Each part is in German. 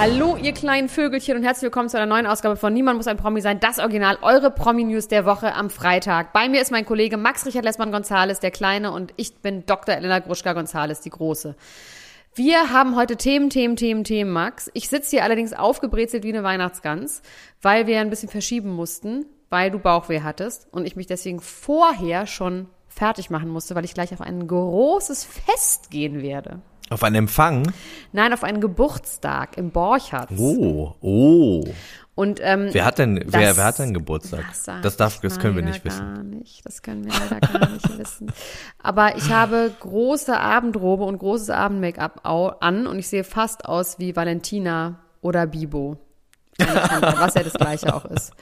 Hallo, ihr kleinen Vögelchen und herzlich willkommen zu einer neuen Ausgabe von Niemand muss ein Promi sein. Das Original, eure Promi-News der Woche am Freitag. Bei mir ist mein Kollege Max Richard Lessmann Gonzales, der Kleine, und ich bin Dr. Elena Gruschka Gonzales, die Große. Wir haben heute Themen, Themen, Themen, Themen, Max. Ich sitze hier allerdings aufgebrezelt wie eine Weihnachtsgans, weil wir ein bisschen verschieben mussten, weil du Bauchweh hattest und ich mich deswegen vorher schon fertig machen musste, weil ich gleich auf ein großes Fest gehen werde. Auf einen Empfang? Nein, auf einen Geburtstag im Borchardt. Oh, oh. Und ähm, wer hat denn wer, wer hat denn Geburtstag? Das, das darf das können wir nicht wissen. Gar nicht. Das können wir leider gar nicht wissen. Aber ich habe große Abendrobe und großes Abend-Make-up an und ich sehe fast aus wie Valentina oder Bibo. Tante, was ja das gleiche auch ist.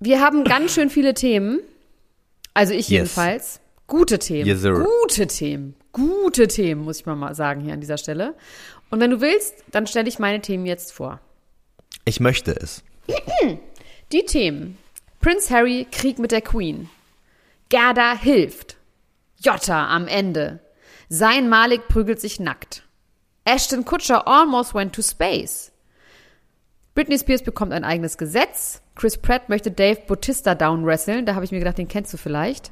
Wir haben ganz schön viele Themen. Also ich Yes. jedenfalls. Gute Themen. Yes. Gute Themen. Gute Themen, muss ich mal sagen hier an dieser Stelle. Und wenn du willst, dann stelle ich meine Themen jetzt vor. Ich möchte es. Die Themen. Prince Harry, Krieg mit der Queen. Gerda hilft. Jotta am Ende. Sein Malik prügelt sich nackt. Ashton Kutcher almost went to space. Britney Spears bekommt ein eigenes Gesetz. Chris Pratt möchte Dave Bautista downwresteln. Da habe ich mir gedacht, den kennst du vielleicht.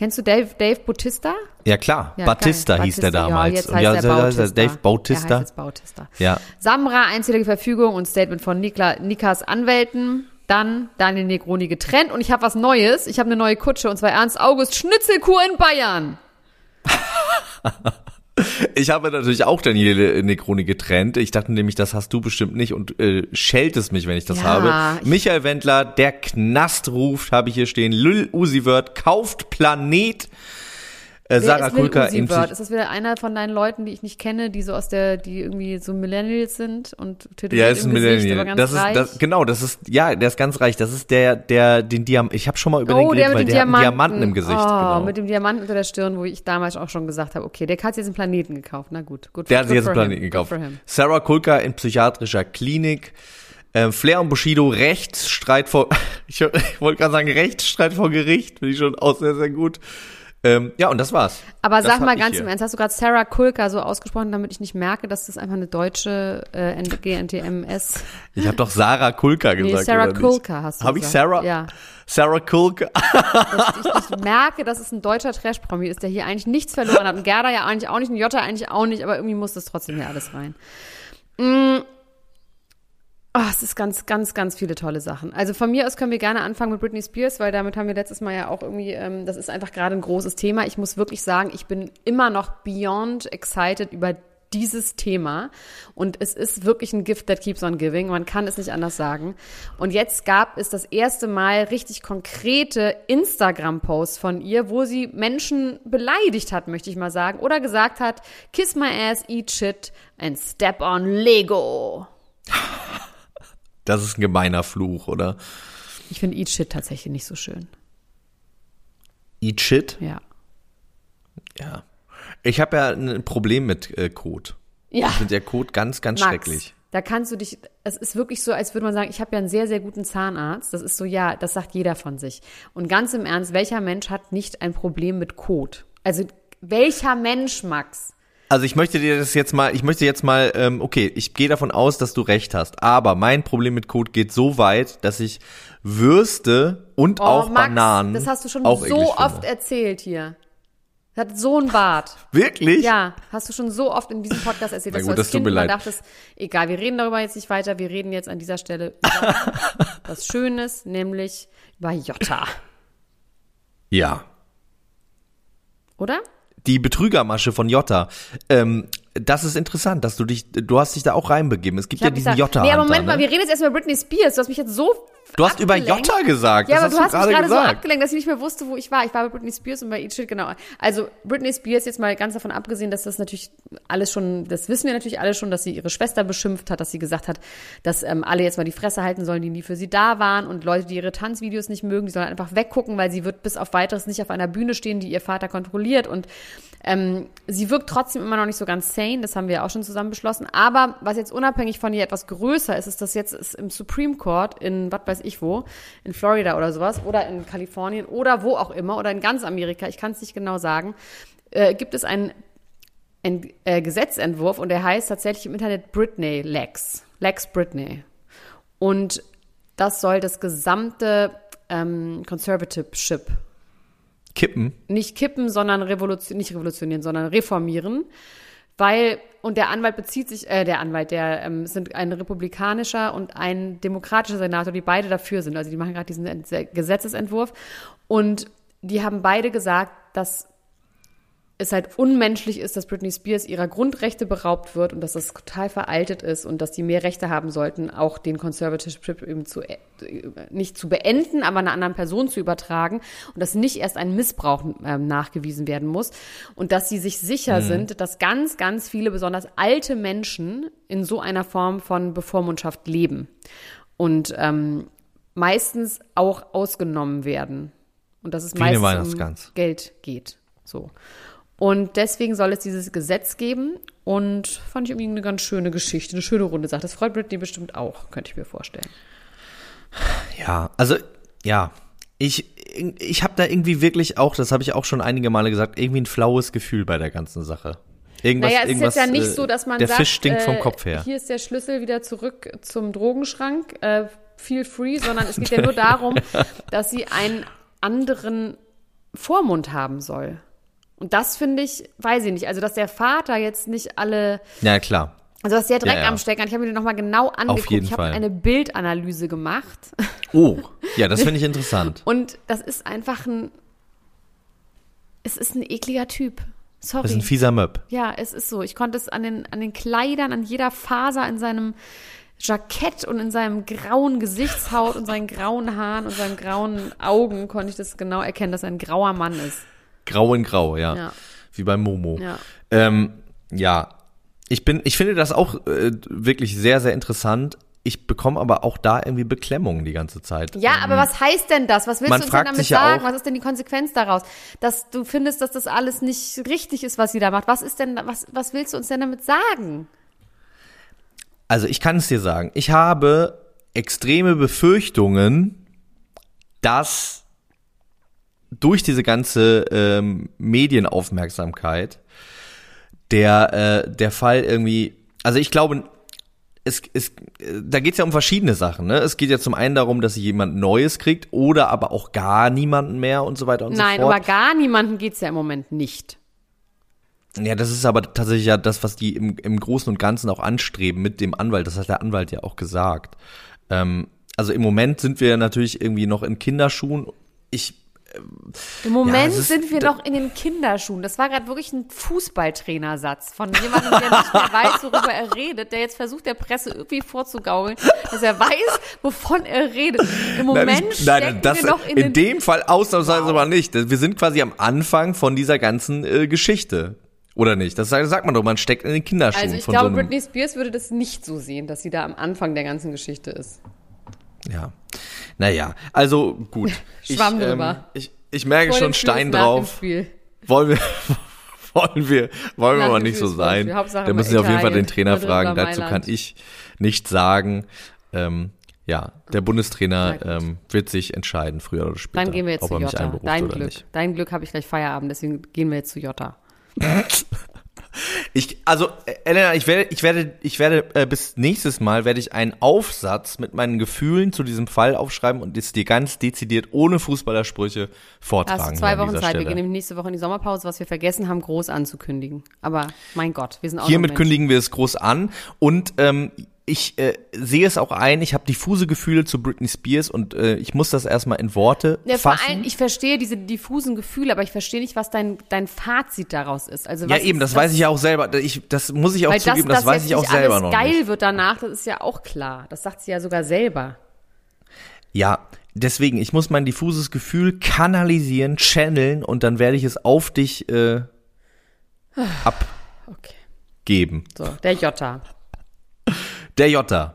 Kennst du Dave, Dave Bautista? Ja klar, Ja, Batista geil. hieß der Batista, damals. Ja, jetzt heißt ja, er Bautista. Dave Bautista. heißt jetzt Bautista. Ja. Samra, einzige Verfügung und Statement von Nikla, Nikas Anwälten. Dann Daniel Negroni getrennt und ich habe was Neues. Ich habe eine neue Kutsche und zwar Ernst August Schnitzelkur in Bayern. Ich habe natürlich auch Daniele Necroni getrennt. Ich dachte nämlich, das hast du bestimmt nicht und äh, scheltest mich, wenn ich das Ja, habe. ich- Michael Wendler, der Knast ruft, habe ich hier stehen. Lil Uzi Vert kauft Planet. Äh, Sarah Kulka in? Psych- Ist das wieder einer von deinen Leuten, die ich nicht kenne, die so aus der, die irgendwie so Millennials sind und tätowiert Ja, ist ein Gesicht, Millennial. Das ist reich? das, genau, das ist ja, der ist ganz reich. Das ist der, der den Diamant. Ich habe schon mal über den Oh, der geredet, mit weil der hat einen Diamanten. Diamanten im Gesicht. Oh, genau. mit dem Diamanten unter der Stirn, wo ich damals auch schon gesagt habe, okay, der hat jetzt einen Planeten gekauft. Na gut, gut. Der hat sich jetzt einen Planeten him. gekauft. Sarah Kulka in psychiatrischer Klinik. Ähm, Flair und Bushido Rechtsstreit vor, ich, ich wollte gerade sagen Rechtsstreit vor Gericht, finde ich schon auch sehr, sehr gut. Ähm, ja, und das war's. Aber Das sag mal ich ganz im Ernst, hast du gerade Sarah Kulka so ausgesprochen, damit ich nicht merke, dass das einfach eine deutsche äh, GNTMS. Ich habe doch Sarah Kulka Nee, gesagt. Sarah oder nicht? Kulka hast du Hab ich gesagt. Sarah? Ja. Sarah Kulka. Dass ich, ich merke, dass es ein deutscher Trash-Promi ist, der hier eigentlich nichts verloren hat. Und Gerda ja eigentlich auch nicht, und Jota eigentlich auch nicht, aber irgendwie muss das trotzdem hier alles rein. Mm. Oh, es ist ganz, ganz, ganz viele tolle Sachen. Also von mir aus können wir gerne anfangen mit Britney Spears, weil damit haben wir letztes Mal ja auch irgendwie, ähm, das ist einfach gerade ein großes Thema. Ich muss wirklich sagen, ich bin immer noch beyond excited über dieses Thema. Und es ist wirklich ein Gift that keeps on giving. Man kann es nicht anders sagen. Und jetzt gab es das erste Mal richtig konkrete Instagram-Posts von ihr, wo sie Menschen beleidigt hat, möchte ich mal sagen. Oder gesagt hat, kiss my ass, eat shit and step on Lego. Das ist ein gemeiner Fluch, oder? Ich finde Eat Shit tatsächlich nicht so schön. Eat shit? Ja. Ja. Ich habe ja ein Problem mit äh, Code. Ja. Ich finde ja Code ganz, ganz Max, schrecklich. Da kannst du dich, es ist wirklich so, als würde man sagen, ich habe ja einen sehr, sehr guten Zahnarzt. Das ist so, ja, das sagt jeder von sich. Und ganz im Ernst, welcher Mensch hat nicht ein Problem mit Code? Also, welcher Mensch, Max? Also ich möchte dir das jetzt mal, ich möchte jetzt mal, ähm, okay, ich gehe davon aus, dass du recht hast, aber mein Problem mit Code geht so weit, dass ich Würste und auch Oh, Max, Bananen das hast du schon auch so finde. oft erzählt hier. Hat so einen Bart. Wirklich? Ja, hast du schon so oft in diesem Podcast erzählt, dass gut, du als das Kind immer dachtest, egal, wir reden darüber jetzt nicht weiter, wir reden jetzt an dieser Stelle über was Schönes, nämlich über Jota. Ja. Oder? Die Betrügermasche von Jota. Ähm, das ist interessant, dass du dich, du hast dich da auch reinbegeben. Es gibt ja diesen gesagt, Jota. Nee, aber Moment ne? mal, wir reden jetzt erstmal über Britney Spears. Du hast mich jetzt so Du hast über abgelenkt. Jota gesagt. Ja, das aber du hast mich gerade so abgelenkt, dass ich nicht mehr wusste, wo ich war. Ich war bei Britney Spears und bei Eat Shit, genau. Also Britney Spears, jetzt mal ganz davon abgesehen, dass das natürlich alles schon, das wissen wir natürlich alle schon, dass sie ihre Schwester beschimpft hat, dass sie gesagt hat, dass ähm, alle jetzt mal die Fresse halten sollen, die nie für sie da waren und Leute, die ihre Tanzvideos nicht mögen, die sollen einfach weggucken, weil sie wird bis auf weiteres nicht auf einer Bühne stehen, die ihr Vater kontrolliert und ähm, sie wirkt trotzdem immer noch nicht so ganz sane, das haben wir auch schon zusammen beschlossen. Aber was jetzt unabhängig von ihr etwas größer ist, ist, dass jetzt ist im Supreme Court in was weiß ich wo, in Florida oder sowas, oder in Kalifornien oder wo auch immer, oder in ganz Amerika, ich kann es nicht genau sagen, äh, gibt es einen ein, äh, Gesetzentwurf und der heißt tatsächlich im Internet Britney Lex. Lex Britney. Und das soll das gesamte ähm, Conservativeship Kippen. nicht kippen, sondern revolution, nicht revolutionieren, sondern reformieren. Weil, und der Anwalt bezieht sich, äh, der Anwalt, der ähm, sind ein republikanischer und ein demokratischer Senator, die beide dafür sind. Also die machen gerade diesen Ent- Gesetzesentwurf. Und die haben beide gesagt, dass es halt unmenschlich ist, dass Britney Spears ihrer Grundrechte beraubt wird und dass das total veraltet ist und dass die mehr Rechte haben sollten, auch den Conservatorship eben zu, äh, nicht zu beenden, aber einer anderen Person zu übertragen und dass nicht erst ein Missbrauch ähm, nachgewiesen werden muss und dass sie sich sicher sind, dass ganz, ganz viele, besonders alte Menschen in so einer Form von Bevormundschaft leben und ähm, meistens auch ausgenommen werden und dass es Wie meistens um Geld geht. So. Und deswegen soll es dieses Gesetz geben. Und fand ich irgendwie eine ganz schöne Geschichte, eine schöne runde Sache. Das freut Britney bestimmt auch, könnte ich mir vorstellen. Ja, also ja, ich ich habe da irgendwie wirklich auch, das habe ich auch schon einige Male gesagt, irgendwie ein flaues Gefühl bei der ganzen Sache. Irgendwas, Naja, es ist irgendwas, jetzt ja nicht äh, so, dass man der sagt, Fisch stinkt vom äh, Kopf her. hier ist der Schlüssel wieder zurück zum Drogenschrank, äh, feel free, sondern es geht ja nur darum, dass sie einen anderen Vormund haben soll. Und das finde ich, weiß ich nicht, also dass der Vater jetzt nicht alle Ja, klar. Also dass der Dreck Ja, ja. am Stecken hat. Ich habe mir nochmal genau angeguckt. jeden ich habe eine Bildanalyse gemacht. Oh, ja, das finde ich interessant. Und das ist einfach ein. Es ist ein ekliger Typ. Sorry. Das ist ein fieser Möb. ja, es ist so. Ich konnte es an den, an den Kleidern, an jeder Faser in seinem Jackett und in seinem grauen Gesichtshaut und seinen grauen Haaren und seinen grauen Augen konnte ich das genau erkennen, dass er ein grauer Mann ist. Grau in Grau, ja. Ja. Wie bei Momo. Ja. Ähm, ja, ich bin, ich finde das auch äh, wirklich sehr, sehr interessant. Ich bekomme aber auch da irgendwie Beklemmung die ganze Zeit. Ja, aber was heißt denn das? Was willst du uns denn damit ja sagen? auch- was ist denn die Konsequenz daraus? Dass du findest, dass das alles nicht richtig ist, was sie da macht. Was ist denn, was, was willst du uns denn damit sagen? Also ich kann es dir sagen, ich habe extreme Befürchtungen, dass durch diese ganze ähm, Medienaufmerksamkeit der, äh, der Fall irgendwie, also ich glaube, es, es, da geht es ja um verschiedene Sachen. Ne? Es geht ja zum einen darum, dass sie jemand Neues kriegt oder aber auch gar niemanden mehr und so weiter und Nein, so fort. aber gar niemanden geht's ja im Moment nicht. Ja, das ist aber tatsächlich ja das, was die im, im Großen und Ganzen auch anstreben mit dem Anwalt. Das hat der Anwalt ja auch gesagt. Ähm, also im Moment sind wir natürlich irgendwie noch in Kinderschuhen. Ich, Im Moment es ist- sind wir doch in den Kinderschuhen. Das war gerade wirklich ein Fußballtrainersatz von jemandem, der nicht mehr weiß, worüber er redet, der jetzt versucht, der Presse irgendwie vorzugaukeln, dass er weiß, wovon er redet. Im Moment nein, ich, stecken nein, wir noch in, in, dem Fall ausnahmsweise aber nicht. Wir sind quasi am Anfang von dieser ganzen äh, Geschichte. Oder nicht? Das sagt man doch, man steckt in den Kinderschuhen Also ich glaube, so. Britney Spears würde das nicht so sehen, dass sie da am Anfang der ganzen Geschichte ist. Ja. Naja, also gut. Schwamm ich, drüber. ich, ich merke Vor schon Stein drauf. Wollen wir, wollen wir, wollen wir aber nicht so sein. Da müssen Sie auf jeden Fall den Trainer Madrid fragen. Dazu kann ich nichts sagen. Ähm, ja, der Bundestrainer ähm, wird sich entscheiden, früher oder später, Dann gehen wir jetzt zu Jota. einberuft Dein Glück. Dein Glück habe ich gleich Feierabend, deswegen gehen wir jetzt zu Jota. Ich, also, äh, Elena, ich werde, ich werde, ich werde äh, bis nächstes Mal werde ich einen Aufsatz mit meinen Gefühlen zu diesem Fall aufschreiben und es dir ganz dezidiert ohne Fußballersprüche vortragen. Hast du zwei Wochen Zeit. Wir Stelle. gehen nämlich nächste Woche in die Sommerpause, was wir vergessen haben, groß anzukündigen. Aber mein Gott, wir sind auch Hiermit kündigen wir es groß an und ähm, ich äh, sehe es auch ein, ich habe diffuse Gefühle zu Britney Spears und äh, ich muss das erstmal in Worte Ja, vor fassen. allem, ich verstehe diese diffusen Gefühle, aber ich verstehe nicht, was dein, dein Fazit daraus ist. Also ja eben, ist das, weiß ich ja auch selber. Ich, das muss ich auch Weil zugeben, dass das, weiß ich auch selber alles noch geil nicht. wird danach, das ist ja auch klar. Das sagt sie ja sogar selber. Ja, deswegen, ich muss mein diffuses Gefühl kanalisieren, channeln und dann werde ich es auf dich äh, Okay. abgeben. So, der Jota. Der Jota.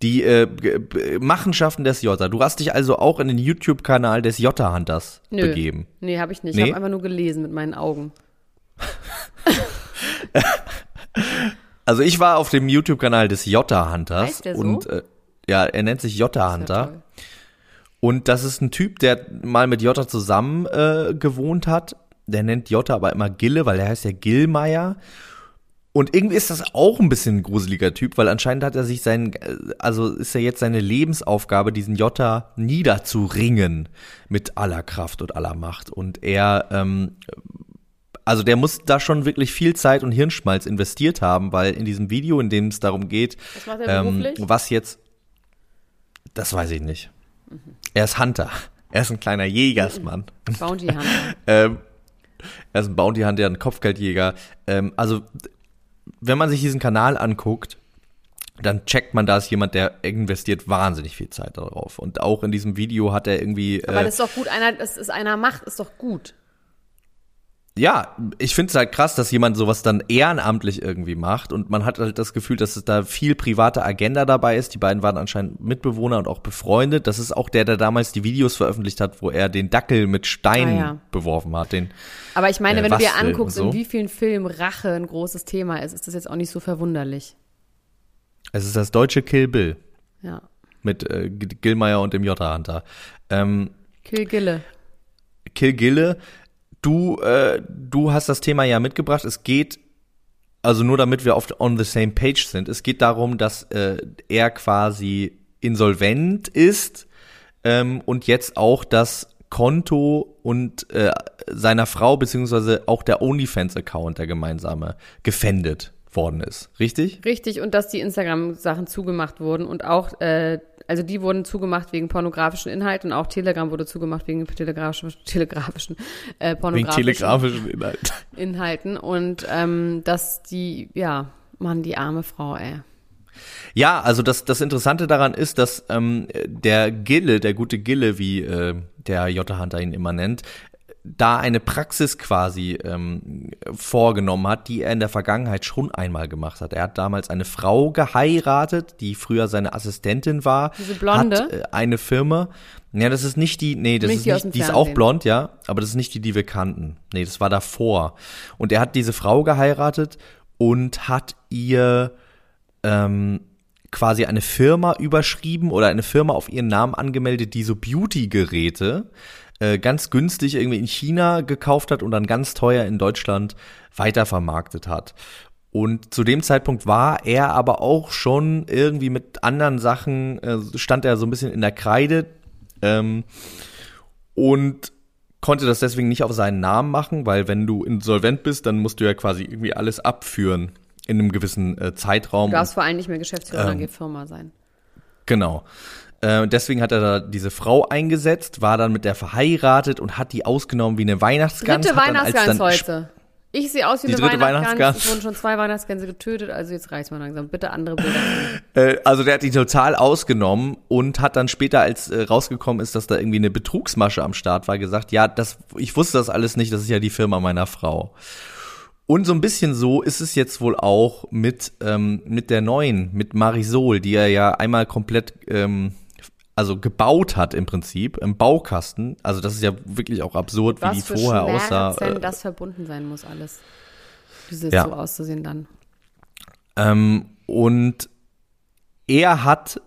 Die äh, Machenschaften des Jota. Du hast dich also auch in den YouTube-Kanal des Jota-Hunters begeben. Nee, habe ich nicht. Nee? Ich habe einfach nur gelesen mit meinen Augen. Also ich war auf dem YouTube-Kanal des Jota-Hunters. Heißt der so? Und äh, ja, er nennt sich Jota-Hunter. Und das ist ein Typ, der mal mit Jota zusammen äh, gewohnt hat. Der nennt Jota aber immer Gille, weil er heißt ja Gillmeier. Und irgendwie ist das auch ein bisschen ein gruseliger Typ, weil anscheinend hat er sich sein, äh, also ist ja jetzt seine Lebensaufgabe, diesen Jota niederzuringen mit aller Kraft und aller Macht. Und er, ähm, also der muss da schon wirklich viel Zeit und Hirnschmalz investiert haben, weil in diesem Video, in dem es darum geht, Was er ähm, was jetzt, das weiß ich nicht. Er ist Hunter. Er ist ein kleiner Jägersmann. Bounty Hunter. Ähm, er ist ein Bounty Hunter, ein Kopfgeldjäger. Ähm, also, wenn man sich diesen Kanal anguckt, dann checkt man, da ist jemand, der investiert wahnsinnig viel Zeit darauf. Und auch in diesem Video hat er irgendwie. Aber Äh, das ist doch gut, einer, das ist einer macht, ist doch gut. Ja, ich finde es halt krass, dass jemand sowas dann ehrenamtlich irgendwie macht. Und man hat halt das Gefühl, dass es da viel private Agenda dabei ist. Die beiden waren anscheinend Mitbewohner und auch befreundet. Das ist auch der, der damals die Videos veröffentlicht hat, wo er den Dackel mit Steinen Ah, ja. beworfen hat. Den, Aber ich meine, Äh, wenn du dir anguckst, so? in wie vielen Filmen Rache ein großes Thema ist, ist das jetzt auch nicht so verwunderlich. es ist das deutsche Kill Bill. Ja. mit äh, G- Gillmeier und dem Jota Hunter. Ähm, Kill Gille. Kill Gille, du, äh, du hast das Thema ja mitgebracht. Es geht, also nur damit wir auf on the same page sind, es geht darum, dass äh, er quasi insolvent ist ähm, und jetzt auch das Konto und äh, seiner Frau beziehungsweise auch der OnlyFans-Account, der gemeinsame, gefändet worden ist. Richtig? Richtig, und dass die Instagram-Sachen zugemacht wurden und auch, äh, also die wurden zugemacht wegen pornografischen Inhalten und auch Telegram wurde zugemacht wegen telegrafischen, telegrafischen, äh, Wegen pornografischen telegrafischen Inhalten. Inhalten und ähm, dass die, ja, Mann, die arme Frau, ey. Ja, also das, das Interessante daran ist, dass ähm, der Gille, der gute Gille, wie äh, der Jota Hunter ihn immer nennt, da eine Praxis quasi ähm, vorgenommen hat, die er in der Vergangenheit schon einmal gemacht hat. Er hat damals eine Frau geheiratet, die früher seine Assistentin war. Diese Blonde? Hat äh, eine Firma. Ja, das ist nicht die, nee, das Nicht ist die nicht, die ist auch blond, ja, aber das ist nicht die, die wir kannten. Nee, das war davor. Und er hat diese Frau geheiratet und hat ihr ähm, quasi eine Firma überschrieben oder eine Firma auf ihren Namen angemeldet, die so Beauty-Geräte äh, ganz günstig irgendwie in China gekauft hat und dann ganz teuer in Deutschland weitervermarktet hat. Und zu dem Zeitpunkt war er aber auch schon irgendwie mit anderen Sachen, äh, stand er so ein bisschen in der Kreide ähm, und konnte das deswegen nicht auf seinen Namen machen, weil wenn du insolvent bist, dann musst du ja quasi irgendwie alles abführen in einem gewissen äh, Zeitraum. Du darfst vor allem nicht mehr Geschäftsführer Ähm, einer Firma sein. Genau. Äh, deswegen hat er da diese Frau eingesetzt, war dann mit der verheiratet und hat die ausgenommen wie eine Weihnachtsgans. Dritte Weihnachtsgans heute. Ich sehe aus wie Die eine dritte Weihnachtsgans. Weihnachtsgans. Es wurden schon zwei Weihnachtsgänse getötet, also jetzt reicht's mal langsam. Bitte andere Bilder. Äh, also der hat die total ausgenommen und hat dann später, als äh, rausgekommen ist, dass da irgendwie eine Betrugsmasche am Start war, gesagt, ja, das, ich wusste das alles nicht, das ist ja die Firma meiner Frau. Und so ein bisschen so ist es jetzt wohl auch mit, ähm, mit der neuen, mit Marisol, die er ja einmal komplett ähm, also gebaut hat im Prinzip, im Baukasten. Also das ist ja wirklich auch absurd, wie die vorher Schmerzen aussah. äh, das verbunden sein muss alles. Dieses Ja. so auszusehen dann. Ähm, und er hat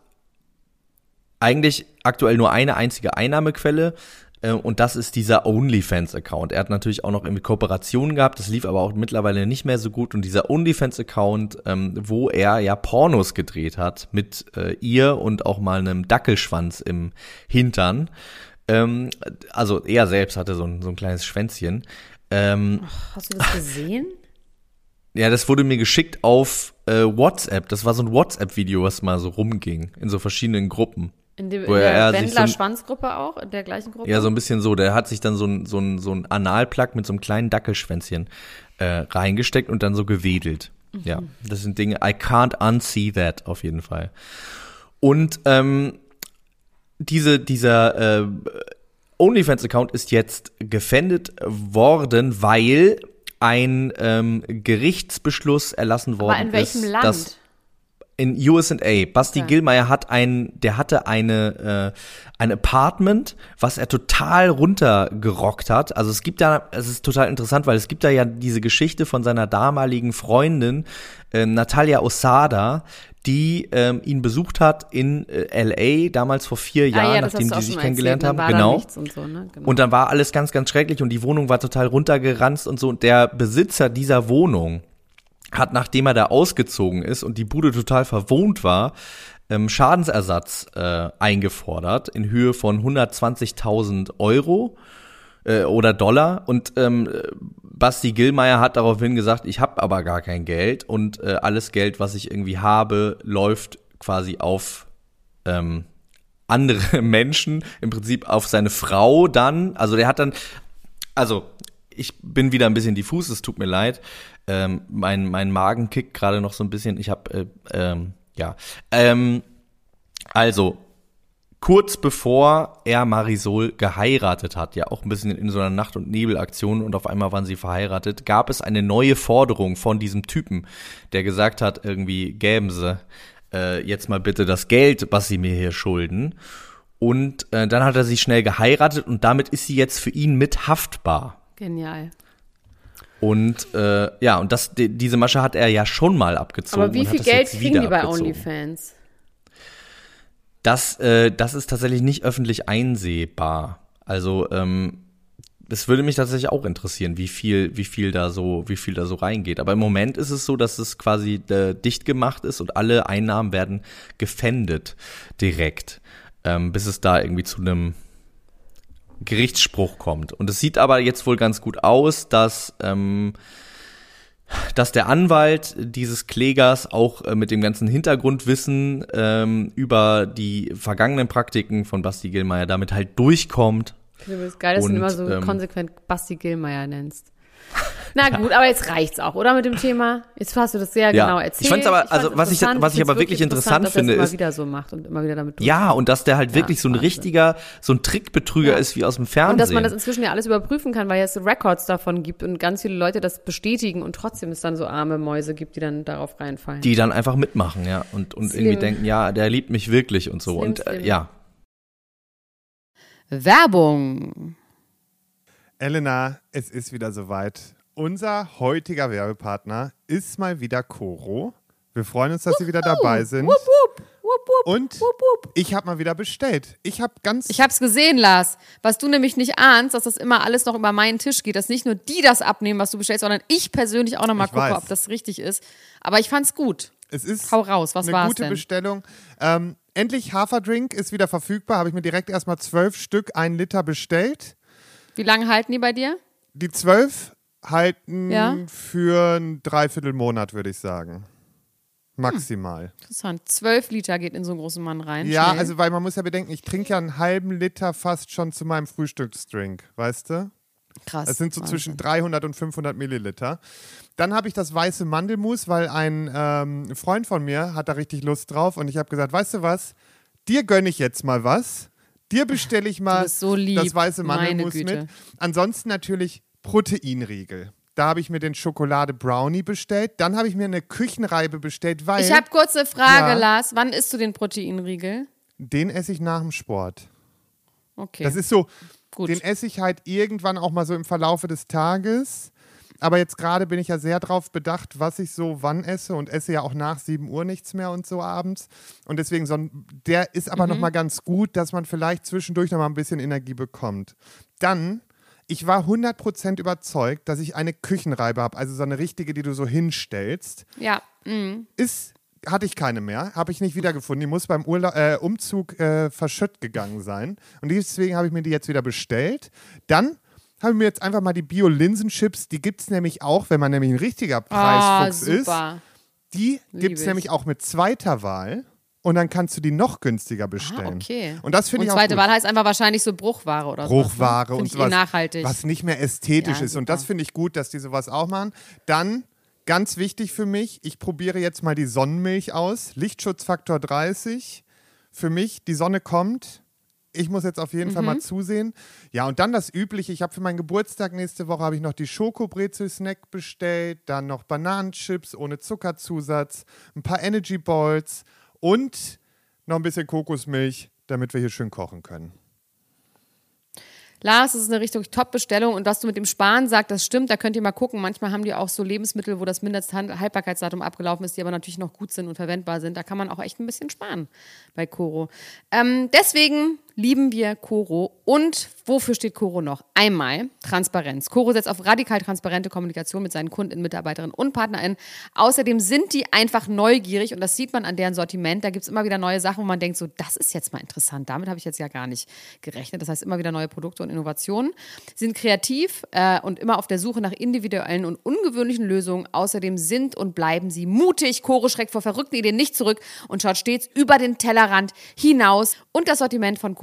eigentlich aktuell nur eine einzige Einnahmequelle. Äh, und das ist dieser OnlyFans-Account. Er hat natürlich auch noch irgendwie Kooperationen gehabt, das lief aber auch mittlerweile nicht mehr so gut. Und dieser OnlyFans-Account, ähm, wo er ja Pornos gedreht hat mit äh, ihr und auch mal einem Dackelschwanz im Hintern. Ähm, also er selbst hatte so ein, so ein kleines Schwänzchen. Ähm, Hast du das gesehen? ja, das wurde mir geschickt auf äh, WhatsApp. Das war so ein WhatsApp-Video, was mal so rumging in so verschiedenen Gruppen. In, dem, in der er sich so Wendler-Schwanzgruppe auch, in der gleichen Gruppe? Ja, so ein bisschen so. Der hat sich dann so ein, so ein, so ein Analplug mit so einem kleinen Dackelschwänzchen äh, reingesteckt und dann so gewedelt. Ja, das sind Dinge, I can't unsee that auf jeden Fall. Und ähm, diese, dieser äh, OnlyFans-Account ist jetzt gefändet worden, weil ein ähm, Gerichtsbeschluss erlassen worden Aber in welchem ist, Land? dass in USA. Basti Okay. Gillmeier hat ein, der hatte eine, äh, ein Apartment, was er total runtergerockt hat. Also es gibt da, es ist total interessant, weil es gibt da ja diese Geschichte von seiner damaligen Freundin äh, Natalia Osada, die ähm, ihn besucht hat in äh, LA damals vor vier Jahren, ah, ja, nachdem die sich kennengelernt haben. Genau. Und, so, ne? genau. Und dann war alles ganz, ganz schrecklich und die Wohnung war total runtergeranzt und so. Und der Besitzer dieser Wohnung hat, nachdem er da ausgezogen ist und die Bude total verwohnt war, ähm, Schadensersatz äh, eingefordert in Höhe von 120.000 Euro äh, oder Dollar. Und ähm, Basti Gillmeier hat daraufhin gesagt, ich habe aber gar kein Geld und äh, alles Geld, was ich irgendwie habe, läuft quasi auf ähm, andere Menschen, im Prinzip auf seine Frau dann. Also der hat dann, also ich bin wieder ein bisschen diffus, es tut mir leid. Ähm, mein, mein Magen kickt gerade noch so ein bisschen. Ich habe, äh, ähm, ja. Ähm, also, kurz bevor er Marisol geheiratet hat, ja auch ein bisschen in so einer Nacht- und Nebelaktion und auf einmal waren sie verheiratet, gab es eine neue Forderung von diesem Typen, der gesagt hat, irgendwie gäben sie äh, jetzt mal bitte das Geld, was sie mir hier schulden. Und äh, dann hat er sie schnell geheiratet und damit ist sie jetzt für ihn mit haftbar. Genial. Und äh, ja, und das, die, diese Masche hat er ja schon mal abgezogen. Aber wie viel das Geld kriegen die bei abgezogen. OnlyFans? Das, äh, das ist tatsächlich nicht öffentlich einsehbar. Also ähm, es würde mich tatsächlich auch interessieren, wie viel, wie viel da so, wie viel da so reingeht. Aber im Moment ist es so, dass es quasi äh, dicht gemacht ist und alle Einnahmen werden gefändet direkt, ähm, bis es da irgendwie zu einem Gerichtsspruch kommt. Und es sieht aber jetzt wohl ganz gut aus, dass ähm, dass der Anwalt dieses Klägers auch äh, mit dem ganzen Hintergrundwissen ähm, über die vergangenen Praktiken von Basti Gillmeier damit halt durchkommt. Ich finde es geil, dass du Und, ihn immer so ähm, konsequent Basti Gillmeier nennst. Na gut, aber jetzt reicht's auch, oder mit dem Thema? Jetzt hast du das sehr Ja. genau Ich erzählt. fand's aber- fand's also was ich- interessant. was ich aber wirklich interessant dass finde, er es ist- immer wieder so macht und immer wieder damit durch. Ja, und dass der halt wirklich so ein Wahnsinn. richtiger, so ein Trickbetrüger Ja. ist wie aus dem Fernsehen. Und dass man das inzwischen ja alles überprüfen kann, weil es Records davon gibt und ganz viele Leute das bestätigen und trotzdem es dann so arme Mäuse gibt, die dann darauf reinfallen. die dann einfach mitmachen, ja, und, und Slim. irgendwie denken, ja, der liebt mich wirklich und so. Slim, und äh, slim. ja, Werbung. Elena, es ist wieder soweit. Unser heutiger Werbepartner ist mal wieder Coro. Wir freuen uns, dass Sie wieder dabei sind. Wupp, wupp, wupp, Und ich habe mal wieder bestellt. Ich habe ganz Ich hab's gesehen, Lars. Was du nämlich nicht ahnst, dass das immer alles noch über meinen Tisch geht, dass nicht nur die das abnehmen, was du bestellst, sondern ich persönlich auch noch mal Ich gucke, weiß. ob das richtig ist. Aber ich fand's gut. Es ist Hau raus, was eine gute denn? Bestellung. Ähm, endlich Haferdrink ist wieder verfügbar. Habe ich mir direkt erstmal zwölf Stück, ein Liter bestellt. Wie lange halten die bei dir? Die zwölf halten Ja. für ein Dreiviertelmonat, würde ich sagen. Maximal. Interessant. Zwölf Liter geht in so einen großen Mann rein. Ja, Schnell. also weil man muss ja bedenken, ich trinke ja einen halben Liter fast schon zu meinem Frühstücksdrink, weißt du? krass. Es sind so Wahnsinn. zwischen 300 und 500 Milliliter. Dann habe ich das weiße Mandelmus, weil ein ähm, Freund von mir hat da richtig Lust drauf und ich habe gesagt, weißt du was, dir gönne ich jetzt mal was. Dir bestelle ich mal so das weiße Mandelmus mit. Ansonsten natürlich Proteinriegel. Da habe ich mir den Schokolade Brownie bestellt. Dann habe ich mir eine Küchenreibe bestellt, weil Ich habe kurz eine Frage, Ja. Lars. Wann isst du den Proteinriegel? den esse ich nach dem Sport. Okay. Das ist so, Gut. den esse ich halt irgendwann auch mal so im Verlaufe des Tages. Aber jetzt gerade bin ich ja sehr drauf bedacht, was ich so wann esse und esse ja auch nach 7 Uhr nichts mehr und so abends. Und deswegen, so ein, der ist aber mhm. nochmal ganz gut, dass man vielleicht zwischendurch nochmal ein bisschen Energie bekommt. Dann ich war 100% überzeugt, dass ich eine Küchenreibe habe, also so eine richtige, die du so hinstellst. Ja. Mhm. Ist, hatte ich keine mehr, habe ich nicht wiedergefunden. Die muss beim Urla äh, Umzug äh, verschütt gegangen sein. Und deswegen habe ich mir die jetzt wieder bestellt. Dann habe ich mir jetzt einfach mal die Bio-Linsenchips, die gibt es nämlich auch, wenn man nämlich ein richtiger ah, Preisfuchs oh, ist. Die gibt es nämlich auch mit zweiter Wahl und dann kannst du die noch günstiger bestellen. Ah, okay. Und das finde ich auch zweite. Wahl heißt einfach wahrscheinlich so Bruchware oder so. Bruchware ne? und was, nachhaltig. was nicht mehr ästhetisch ja, ist. Und das finde ich gut, dass die sowas auch machen. Dann ganz wichtig für mich, ich probiere jetzt mal die Sonnenmilch aus. Lichtschutzfaktor 30. Für mich, die Sonne kommt. Ich muss jetzt auf jeden mhm. Fall mal mhm. zusehen. Ja, und dann das Übliche. Ich habe für meinen Geburtstag nächste Woche habe ich noch die Schokobrezel-Snack bestellt, dann noch Bananenchips ohne Zuckerzusatz, ein paar Energy Balls und noch ein bisschen Kokosmilch, damit wir hier schön kochen können. Lars, das ist eine richtig Top-Bestellung und was du mit dem Sparen sagst, das stimmt, da könnt ihr mal gucken. Manchmal haben die auch so Lebensmittel, wo das Mindesthaltbarkeitsdatum abgelaufen ist, die aber natürlich noch gut sind und verwendbar sind. Da kann man auch echt ein bisschen sparen bei Koro. Ähm, deswegen lieben wir Coro. Und wofür steht Coro noch? Einmal Transparenz. Coro setzt auf radikal transparente Kommunikation mit seinen Kunden, Mitarbeiterinnen und PartnerInnen. Außerdem sind die einfach neugierig und das sieht man an deren Sortiment. Da gibt es immer wieder neue Sachen, wo man denkt, so, das ist jetzt mal interessant. Damit habe ich jetzt ja gar nicht gerechnet. Das heißt, immer wieder neue Produkte und Innovationen. Sie sind kreativ äh, und immer auf der Suche nach individuellen und ungewöhnlichen Lösungen. Außerdem sind und bleiben sie mutig. Coro schreckt vor verrückten Ideen nicht zurück und schaut stets über den Tellerrand hinaus. Und das Sortiment von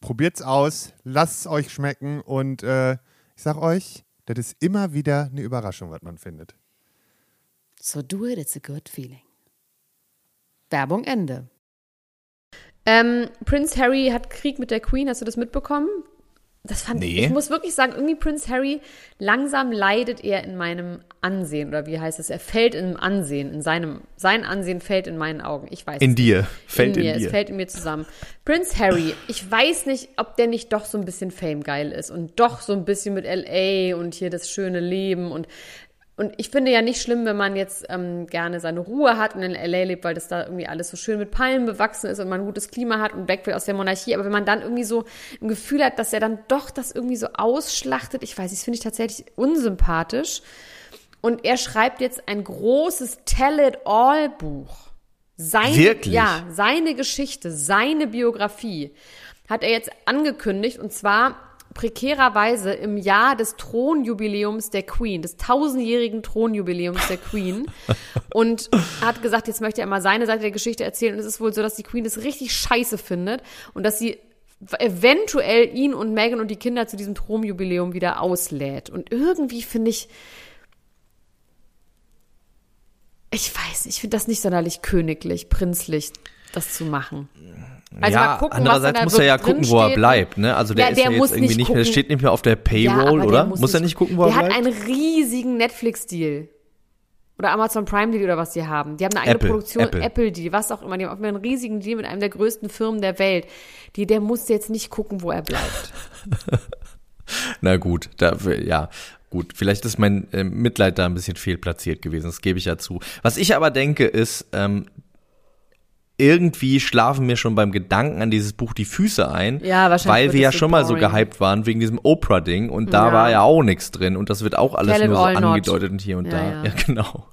Probiert's aus, lasst es euch schmecken und äh, ich sag euch, das ist immer wieder eine Überraschung, was man findet. So do it, it's a good feeling. Werbung Ende. Ähm, Prince Harry hat Krieg mit der Queen, hast du das mitbekommen? Das fand nee. ich, ich muss wirklich sagen, irgendwie Prince Harry, langsam leidet er in meinem Ansehen, oder wie heißt es? Er fällt im Ansehen, in seinem, sein Ansehen fällt in meinen Augen. Ich weiß In dir, fällt in, in mir, dir. es fällt in mir zusammen. Prince Harry, ich weiß nicht, ob der nicht doch so ein bisschen famegeil ist und doch so ein bisschen mit L.A. und hier das schöne Leben und und ich finde ja nicht schlimm, wenn man jetzt ähm, gerne seine Ruhe hat und in LA lebt, weil das da irgendwie alles so schön mit Palmen bewachsen ist und man ein gutes Klima hat und weg will aus der Monarchie. Aber wenn man dann irgendwie so ein Gefühl hat, dass er dann doch das irgendwie so ausschlachtet, ich weiß, das finde ich tatsächlich unsympathisch. Und er schreibt jetzt ein großes Tell-it-all-Buch. Sein, Wirklich? Ja, seine Geschichte, seine Biografie hat er jetzt angekündigt und zwar prekärerweise im Jahr des Thronjubiläums der Queen, des tausendjährigen Thronjubiläums der Queen. und hat gesagt, jetzt möchte er mal seine Seite der Geschichte erzählen. Und es ist wohl so, dass die Queen das richtig scheiße findet und dass sie eventuell ihn und Meghan und die Kinder zu diesem Thronjubiläum wieder auslädt. Und irgendwie finde ich, ich weiß, ich finde das nicht sonderlich königlich, prinzlich, das zu machen. Also ja, gucken, andererseits muss er ja gucken, wo er bleibt, ne? Also der, ja, der ist ja jetzt irgendwie nicht, mehr, steht nicht mehr auf der Payroll, ja, oder? Muss, muss er nicht gucken, wo er bleibt? Der hat einen riesigen Netflix-Deal. Oder Amazon Prime Deal oder was die haben. Die haben eine eigene Apple, Produktion, Apple. Apple Deal, was auch immer. Die haben einen riesigen Deal mit einem der größten Firmen der Welt. Die, der muss jetzt nicht gucken, wo er bleibt. Na gut, da, ja. Gut, vielleicht ist mein äh, Mitleid da ein bisschen fehlplatziert gewesen, das gebe ich ja zu. Was ich aber denke, ist, ähm, irgendwie schlafen mir schon beim Gedanken an dieses Buch die Füße ein, ja, weil wir ja schon boring. mal so gehypt waren wegen diesem Oprah-Ding und da ja. war ja auch nichts drin und das wird auch alles Tell nur so angedeutet und hier und ja, da. Ja. genau.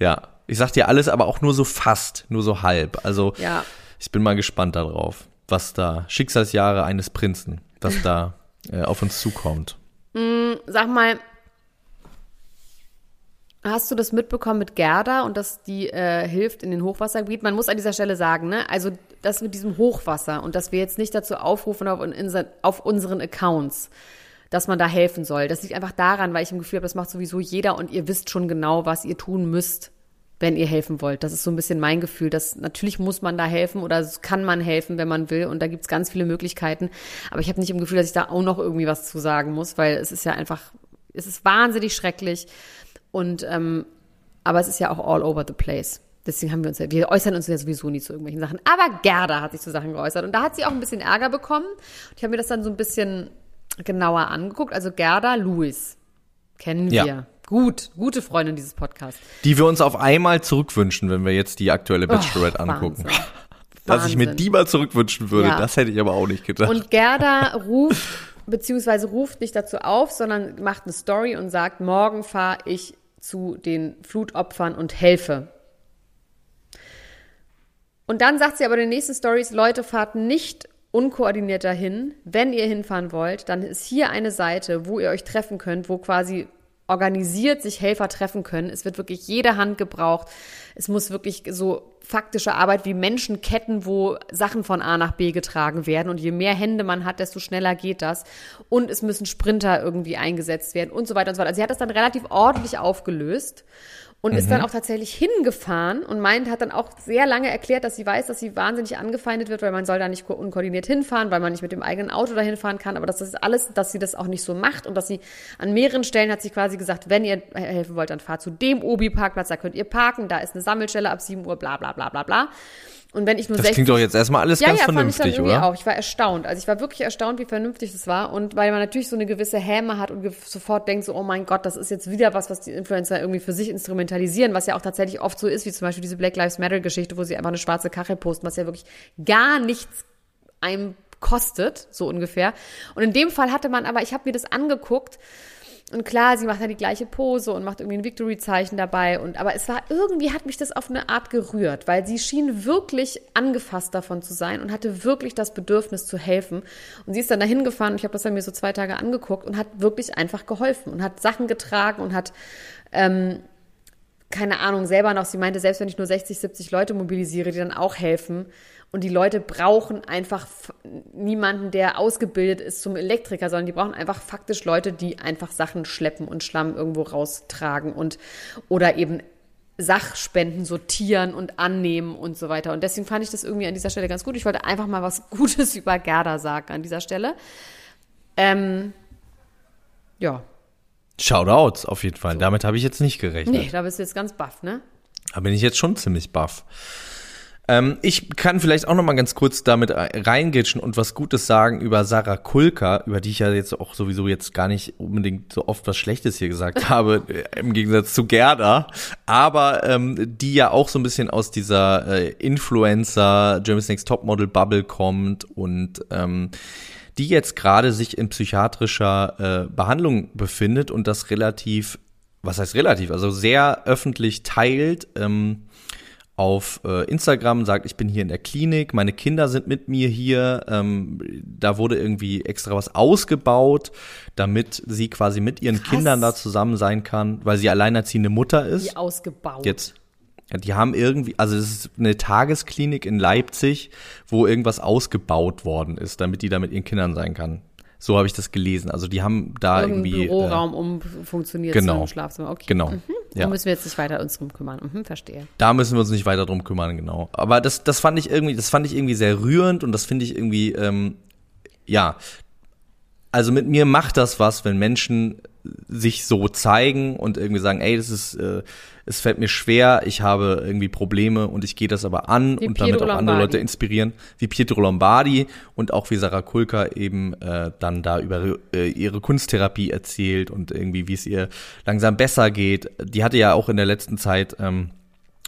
Ja, ich sag dir alles, aber auch nur so fast, nur so halb. Also ja. ich bin mal gespannt darauf, was da Schicksalsjahre eines Prinzen, was da äh, auf uns zukommt. Mm, sag mal, Hast du das mitbekommen mit Gerda und dass die äh, hilft in den Hochwassergebieten? Man muss an dieser Stelle sagen, ne, also das mit diesem Hochwasser und dass wir jetzt nicht dazu aufrufen auf, in, auf unseren Accounts, dass man da helfen soll. Das liegt einfach daran, weil ich im Gefühl habe, das macht sowieso jeder und ihr wisst schon genau, was ihr tun müsst, wenn ihr helfen wollt. Das ist so ein bisschen mein Gefühl, dass natürlich muss man da helfen oder kann man helfen, wenn man will. Und da gibt's ganz viele Möglichkeiten. Aber ich habe nicht im Gefühl, dass ich da auch noch irgendwie was zu sagen muss, weil es ist ja einfach, es ist wahnsinnig schrecklich. Und ähm, aber es ist ja auch all over the place. Deswegen haben wir uns ja, wir äußern uns ja sowieso nie zu irgendwelchen Sachen. Aber Gerda hat sich zu Sachen geäußert. Und da hat sie auch ein bisschen Ärger bekommen. Ich habe mir das dann so ein bisschen genauer angeguckt. Also Gerda Lewis kennen wir. Ja. Gut, gute Freundin dieses Podcasts. Die wir uns auf einmal zurückwünschen, wenn wir jetzt die aktuelle Bachelorette Oh, angucken. Wahnsinn. Dass ich mir die mal zurückwünschen würde, Ja. das hätte ich aber auch nicht gedacht. Und Gerda ruft, beziehungsweise ruft nicht dazu auf, sondern macht eine Story und sagt, morgen fahre ich zu den Flutopfern und helfe. Und dann sagt sie aber in den nächsten Stories, Leute, fahrt nicht unkoordiniert dahin. Wenn ihr hinfahren wollt, dann ist hier eine Seite, wo ihr euch treffen könnt, wo quasi organisiert sich Helfer treffen können. Es wird wirklich jede Hand gebraucht. Es muss wirklich so faktische Arbeit wie Menschenketten, wo Sachen von A nach B getragen werden. Und je mehr Hände man hat, desto schneller geht das. Und es müssen Sprinter irgendwie eingesetzt werden und so weiter und so weiter. Also sie hat das dann relativ ordentlich aufgelöst und ist dann auch tatsächlich hingefahren und meint, hat dann auch sehr lange erklärt, dass sie weiß, dass sie wahnsinnig angefeindet wird, weil man soll da nicht ko- unkoordiniert hinfahren, weil man nicht mit dem eigenen Auto dahin fahren kann, aber dass das alles, dass sie das auch nicht so macht und dass sie an mehreren Stellen hat sie quasi gesagt, wenn ihr helfen wollt, dann fahrt zu dem Obi-Parkplatz, da könnt ihr parken, da ist eine Sammelstelle ab 7 Uhr, bla bla bla bla bla. Und wenn ich nur das 60 klingt doch jetzt erstmal alles ja, ganz ja, fand ich dann vernünftig, irgendwie oder? auch. Ich war erstaunt. Also ich war wirklich erstaunt, wie vernünftig das war. Und weil man natürlich so eine gewisse Häme hat und sofort denkt so, oh mein Gott, das ist jetzt wieder was, was die Influencer irgendwie für sich instrumentalisieren, was ja auch tatsächlich oft so ist, wie zum Beispiel diese Black Lives Matter Geschichte, wo sie einfach eine schwarze Kachel posten, was ja wirklich gar nichts einem kostet, so ungefähr. Und in dem Fall hatte man aber, ich habe mir das angeguckt und klar, sie macht ja die gleiche Pose und macht irgendwie ein Victory-Zeichen dabei. Und aber es war irgendwie hat mich das auf eine Art gerührt, weil sie schien wirklich angefasst davon zu sein und hatte wirklich das Bedürfnis zu helfen. Und sie ist dann dahin gefahren und ich habe das dann mir so zwei Tage angeguckt und hat wirklich einfach geholfen und hat Sachen getragen und hat ähm, keine Ahnung, selber noch, sie meinte, selbst wenn ich nur 60, 70 Leute mobilisiere, die dann auch helfen. Und die Leute brauchen einfach niemanden, der ausgebildet ist zum Elektriker, sondern die brauchen einfach faktisch Leute, die einfach Sachen schleppen und Schlamm irgendwo raustragen und oder eben Sachspenden sortieren und annehmen und so weiter. Und deswegen fand ich das irgendwie an dieser Stelle ganz gut. Ich wollte einfach mal was Gutes über Gerda sagen an dieser Stelle. Ähm, ja, Shoutouts auf jeden Fall. Damit habe ich jetzt nicht gerechnet. nee, da bist du jetzt ganz baff, ne? Da bin ich jetzt schon ziemlich baff. Ähm, ich kann vielleicht auch noch mal ganz kurz damit reingitschen und was Gutes sagen über Sarah Kulka, über die ich ja jetzt auch sowieso jetzt gar nicht unbedingt so oft was Schlechtes hier gesagt habe, äh, im Gegensatz zu Gerda, aber ähm, die ja auch so ein bisschen aus dieser äh, Influencer, Germany's Next Topmodel Bubble kommt und ähm, die jetzt gerade sich in psychiatrischer äh, Behandlung befindet und das relativ, was heißt relativ, also sehr öffentlich teilt. Ähm, auf äh, Instagram sagt, ich bin hier in der Klinik, meine Kinder sind mit mir hier. Ähm, da wurde irgendwie extra was ausgebaut, damit sie quasi mit ihren Krass. Kindern da zusammen sein kann, weil sie alleinerziehende Mutter ist. Wie ausgebaut. Jetzt. Die haben irgendwie, also es ist eine Tagesklinik in Leipzig, wo irgendwas ausgebaut worden ist, damit die da mit ihren Kindern sein kann. So habe ich das gelesen. Also die haben da Irgendein irgendwie. Büroraum umfunktioniert genau. zu einem Schlafzimmer. Okay. Äh, genau. Mhm. Ja. Da müssen wir jetzt nicht weiter uns drum kümmern. Mhm, verstehe. Da müssen wir uns nicht weiter drum kümmern, genau. Aber das, das fand ich irgendwie, das fand ich irgendwie sehr rührend und das finde ich irgendwie, ähm, ja. Also mit mir macht das was, wenn Menschen sich so zeigen und irgendwie sagen, ey, das ist, äh, es fällt mir schwer, ich habe irgendwie Probleme und ich gehe das aber an Wie und damit Pietro auch andere Lombardi. Leute inspirieren, wie Pietro Lombardi und auch wie Sarah Kulka eben äh, dann da über äh, ihre Kunsttherapie erzählt und irgendwie, wie es ihr langsam besser geht. Die hatte ja auch in der letzten Zeit ähm,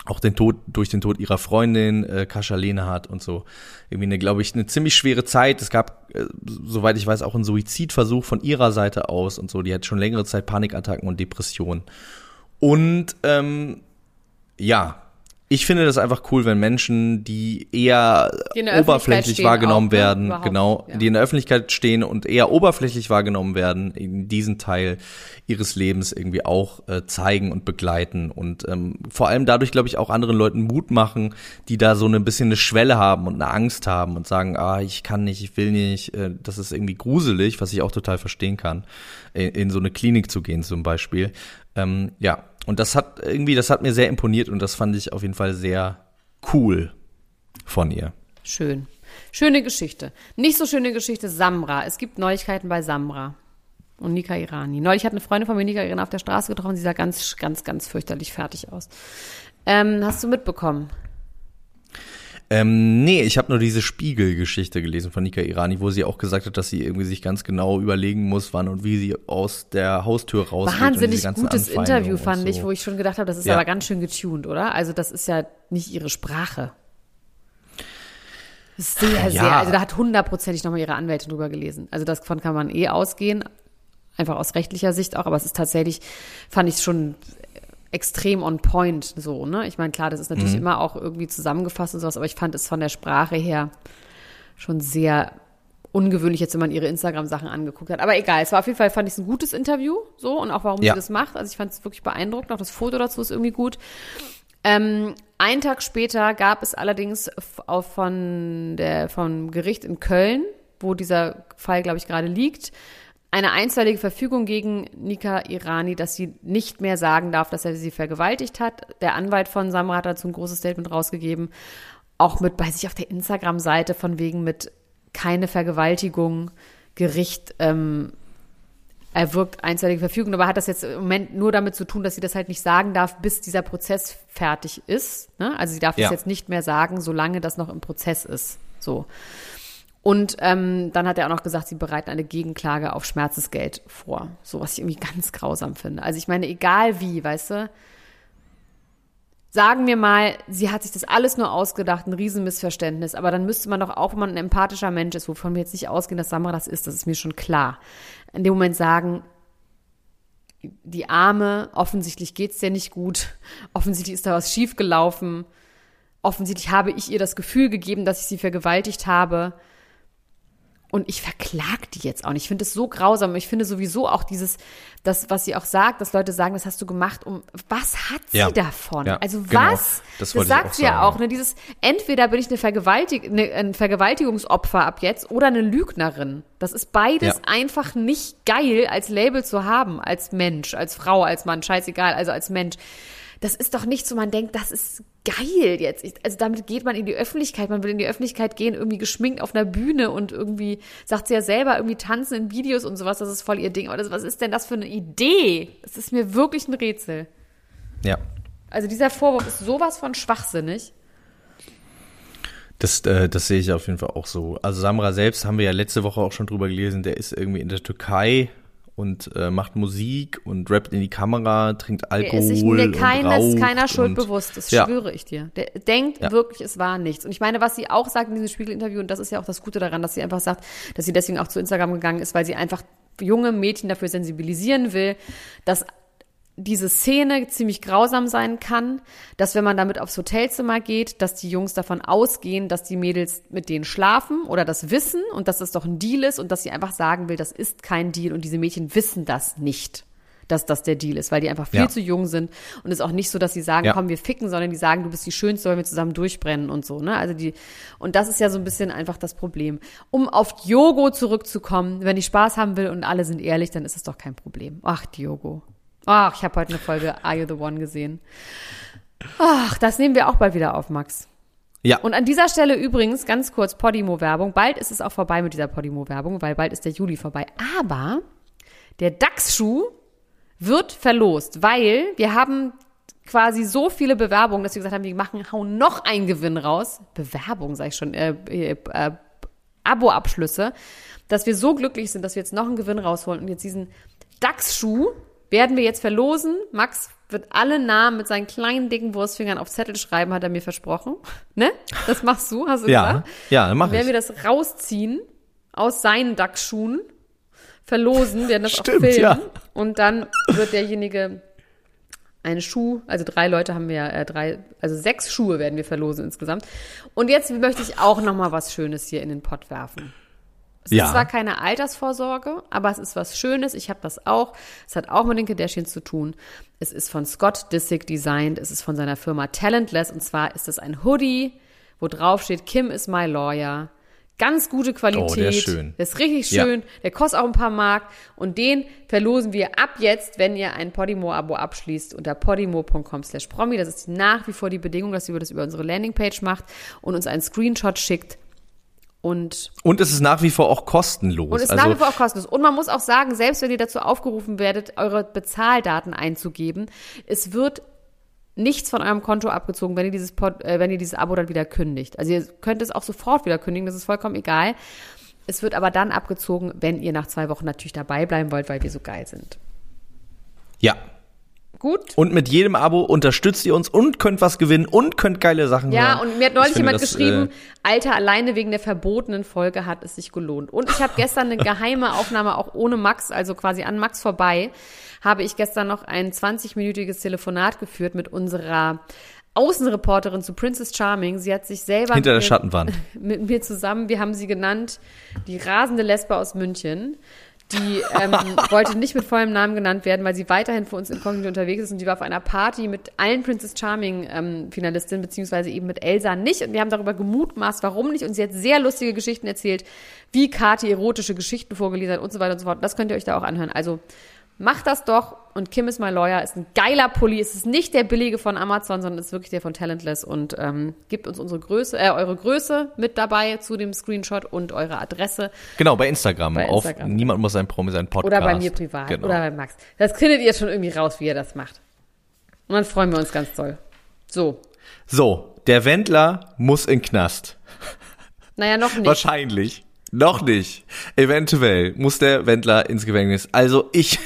auch den Tod durch den Tod ihrer Freundin äh, Kascha Lehnhardt und so. Irgendwie eine glaube ich eine ziemlich schwere Zeit. Es gab äh, soweit ich weiß auch einen Suizidversuch von ihrer Seite aus und so. Die hat schon längere Zeit Panikattacken und Depressionen. Und ähm, ja Ich finde das einfach cool, wenn Menschen, die eher Die oberflächlich wahrgenommen auch, ne? werden, genau, ja. die in der Öffentlichkeit stehen und eher oberflächlich wahrgenommen werden, in diesen Teil ihres Lebens irgendwie auch äh, zeigen und begleiten und ähm, vor allem dadurch, glaube ich, auch anderen Leuten Mut machen, die da so ein bisschen eine Schwelle haben und eine Angst haben und sagen, ah, ich kann nicht, ich will nicht, äh, das ist irgendwie gruselig, was ich auch total verstehen kann, in, in so eine Klinik zu gehen zum Beispiel. Ähm, ja, und das hat irgendwie, das hat mir sehr imponiert und das fand ich auf jeden Fall sehr cool von ihr. Schön. Schöne Geschichte. Nicht so schöne Geschichte Samra. Es gibt Neuigkeiten bei Samra und Nika Irani. Neulich hat eine Freundin von mir Nika Irani auf der Straße getroffen. Sie sah ganz, ganz, ganz fürchterlich fertig aus. Ähm, hast du mitbekommen? Ähm, nee, ich habe nur diese Spiegelgeschichte gelesen von Nika Irani, wo sie auch gesagt hat, dass sie irgendwie sich ganz genau überlegen muss, wann und wie sie aus der Haustür rausgeht. Wahnsinnig gutes Interview fand so. ich, wo ich schon gedacht habe, das ist Ja. aber ganz schön getuned, oder? Also das ist ja nicht ihre Sprache. Sehr, sehr, Ja. also da hat hundertprozentig nochmal ihre Anwältin drüber gelesen. Also davon kann man eh ausgehen, einfach aus rechtlicher Sicht auch, aber es ist tatsächlich, fand ich schon extrem on point so, ne? Ich meine, klar, das ist Mhm. natürlich immer auch irgendwie zusammengefasst und sowas, aber ich fand es von der Sprache her schon sehr ungewöhnlich jetzt, wenn man ihre Instagram-Sachen angeguckt hat. Aber egal, es war auf jeden Fall, fand ich es ein gutes Interview, so, und auch warum Ja. sie das macht. Also ich fand es wirklich beeindruckend, auch das Foto dazu ist irgendwie gut. Ähm, einen Tag später gab es allerdings auch von der, vom Gericht in Köln, wo dieser Fall, glaube ich, gerade liegt, eine einstweilige Verfügung gegen Nika Irani, dass sie nicht mehr sagen darf, dass er sie vergewaltigt hat. Der Anwalt von Samra hat dazu ein großes Statement rausgegeben, auch mit bei sich auf der Instagram-Seite von wegen mit keine Vergewaltigung, Gericht ähm, erwirkt einseitige Verfügung, aber hat das jetzt im Moment nur damit zu tun, dass sie das halt nicht sagen darf, bis dieser Prozess fertig ist. Ne? Also sie darf Ja. das jetzt nicht mehr sagen, solange das noch im Prozess ist. So. Und ähm, dann hat er auch noch gesagt, sie bereiten eine Gegenklage auf Schmerzensgeld vor. So, was ich irgendwie ganz grausam finde. Also ich meine, egal wie, weißt du, sagen wir mal, sie hat sich das alles nur ausgedacht, ein Riesenmissverständnis, aber dann müsste man doch auch, wenn man ein empathischer Mensch ist, wovon wir jetzt nicht ausgehen, dass Samra das ist, das ist mir schon klar, in dem Moment sagen, die Arme, offensichtlich geht's dir nicht gut, offensichtlich ist da was schiefgelaufen, offensichtlich habe ich ihr das Gefühl gegeben, dass ich sie vergewaltigt habe. Und ich verklag die jetzt auch nicht. Ich finde es so grausam. Ich finde sowieso auch dieses, das, was sie auch sagt, dass Leute sagen, das hast du gemacht, um, was hat sie Ja. davon? Ja, also genau. was? Das Das, sagt sie ja auch, ne? Dieses, entweder bin ich eine, Vergewaltig eine, ein Vergewaltigungsopfer ab jetzt oder eine Lügnerin. Das ist beides Ja. einfach nicht geil als Label zu haben, als Mensch, als Frau, als Mann, scheißegal, also als Mensch. Das ist doch nicht so, man denkt, das ist geil jetzt. Ich, also damit geht man in die Öffentlichkeit. Man will in die Öffentlichkeit gehen, irgendwie geschminkt auf einer Bühne und irgendwie, sagt sie ja selber, irgendwie tanzen in Videos und sowas. Das ist voll ihr Ding. Aber das, was ist denn das für eine Idee? Das ist mir wirklich ein Rätsel. Ja. Also dieser Vorwurf ist sowas von schwachsinnig. Das, äh, das sehe ich auf jeden Fall auch so. Also Samra selbst haben wir ja letzte Woche auch schon drüber gelesen, der ist irgendwie in der Türkei und äh, macht Musik und rappt in die Kamera, trinkt Der Alkohol ist sich mir und keines, keiner Schuld bewusst, das Ja. schwöre ich dir. Der denkt Ja. wirklich, es war nichts. Und ich meine, was sie auch sagt in diesem Spiegelinterview, und das ist ja auch das Gute daran, dass sie einfach sagt, dass sie deswegen auch zu Instagram gegangen ist, weil sie einfach junge Mädchen dafür sensibilisieren will, dass diese Szene ziemlich grausam sein kann, dass wenn man damit aufs Hotelzimmer geht, dass die Jungs davon ausgehen, dass die Mädels mit denen schlafen oder das wissen und dass das doch ein Deal ist und dass sie einfach sagen will, das ist kein Deal und diese Mädchen wissen das nicht, dass das der Deal ist, weil die einfach viel Ja. zu jung sind und es ist auch nicht so, dass sie sagen, Ja. komm, wir ficken, sondern die sagen, du bist die Schönste, weil wir zusammen durchbrennen und so, ne? Also die, und das ist ja so ein bisschen einfach das Problem. Um auf Diogo zurückzukommen, wenn ich Spaß haben will und alle sind ehrlich, dann ist es doch kein Problem. Ach, Diogo. Ach, ich habe heute eine Folge Are You the One gesehen. Ach, das nehmen wir auch bald wieder auf, Max. Ja, Und an dieser Stelle übrigens ganz kurz Podimo-Werbung. Bald ist es auch vorbei mit dieser Podimo-Werbung, weil bald ist der Juli vorbei. Aber der DAX-Schuh wird verlost, weil wir haben quasi so viele Bewerbungen, dass wir gesagt haben, wir machen, hauen noch einen Gewinn raus. Bewerbung, sag ich schon, äh, äh, äh, Abo-Abschlüsse, dass wir so glücklich sind, dass wir jetzt noch einen Gewinn rausholen und jetzt diesen DAX-Schuh werden wir jetzt verlosen. Max wird alle Namen mit seinen kleinen, dicken Wurstfingern auf Zettel schreiben, hat er mir versprochen. Ne? Das machst du, hast du ja, gesagt? ja, dann mach Dann werden ich. wir das rausziehen aus seinen DAX-Schuhen, verlosen, werden das Stimmt, auch filmen ja. und dann wird derjenige einen Schuh, also drei Leute haben wir, äh, drei, also sechs Schuhe werden wir verlosen insgesamt. Und jetzt möchte ich auch noch mal was Schönes hier in den Pott werfen. Es Ja. ist zwar keine Altersvorsorge, aber es ist was Schönes. Ich habe das auch. Es hat auch mit den Kardashians zu tun. Es ist von Scott Disick designt. Es ist von seiner Firma Talentless. Und zwar ist es ein Hoodie, wo drauf steht, Kim is my lawyer. Ganz gute Qualität. Oh, der ist schön. Der ist richtig Ja. schön. Der kostet auch ein paar Mark. Und den verlosen wir ab jetzt, wenn ihr ein Podimo-Abo abschließt, unter podimo.com slash promi. Das ist nach wie vor die Bedingung, dass ihr das über unsere Landingpage macht und uns einen Screenshot schickt. Und Und es ist nach wie vor auch kostenlos. und ist also, nach wie vor auch kostenlos. Und man muss auch sagen, selbst wenn ihr dazu aufgerufen werdet, eure Bezahldaten einzugeben, es wird nichts von eurem Konto abgezogen, wenn ihr dieses, Pod, äh, wenn ihr dieses Abo dann wieder kündigt. Also ihr könnt es auch sofort wieder kündigen, das ist vollkommen egal. Es wird aber dann abgezogen, wenn ihr nach zwei Wochen natürlich dabei bleiben wollt, weil wir so geil sind. ja. Gut? Und mit jedem Abo unterstützt ihr uns und könnt was gewinnen und könnt geile Sachen Ja, hören. und mir hat neulich jemand das, geschrieben, äh, Alter, alleine wegen der verbotenen Folge hat es sich gelohnt. Und ich habe gestern eine geheime Aufnahme auch ohne Max, also quasi an Max vorbei, habe ich gestern noch ein 20-minütiges Telefonat geführt mit unserer Außenreporterin zu Princess Charming. Sie hat sich selber hinter der Schattenwand. mit mir zusammen, wir haben sie genannt, die rasende Lesbe aus München. Die ähm, wollte nicht mit vollem Namen genannt werden, weil sie weiterhin für uns inkognito unterwegs ist und die war auf einer Party mit allen Princess Charming ähm, Finalistinnen, beziehungsweise eben mit Elsa nicht. Und wir haben darüber gemutmaßt, warum nicht. Und sie hat sehr lustige Geschichten erzählt, wie Kati erotische Geschichten vorgelesen hat und so weiter und so fort. Das könnt ihr euch da auch anhören. Also macht das doch. Und Kim is my lawyer ist ein geiler Pulli. Es ist nicht der billige von Amazon, sondern es ist wirklich der von Talentless und ähm, gibt uns unsere Größe, äh, eure Größe mit dabei zu dem Screenshot und eure Adresse. Genau, bei Instagram. Bei auf Instagram. Niemand muss ein Promi sein Podcast. Oder bei mir privat. Genau. Oder bei Max. Das findet ihr schon irgendwie raus, wie ihr das macht. Und dann freuen wir uns ganz toll. So. So, der Wendler muss in Knast. Naja, noch nicht. Wahrscheinlich. Noch nicht. Eventuell muss der Wendler ins Gefängnis. Also ich,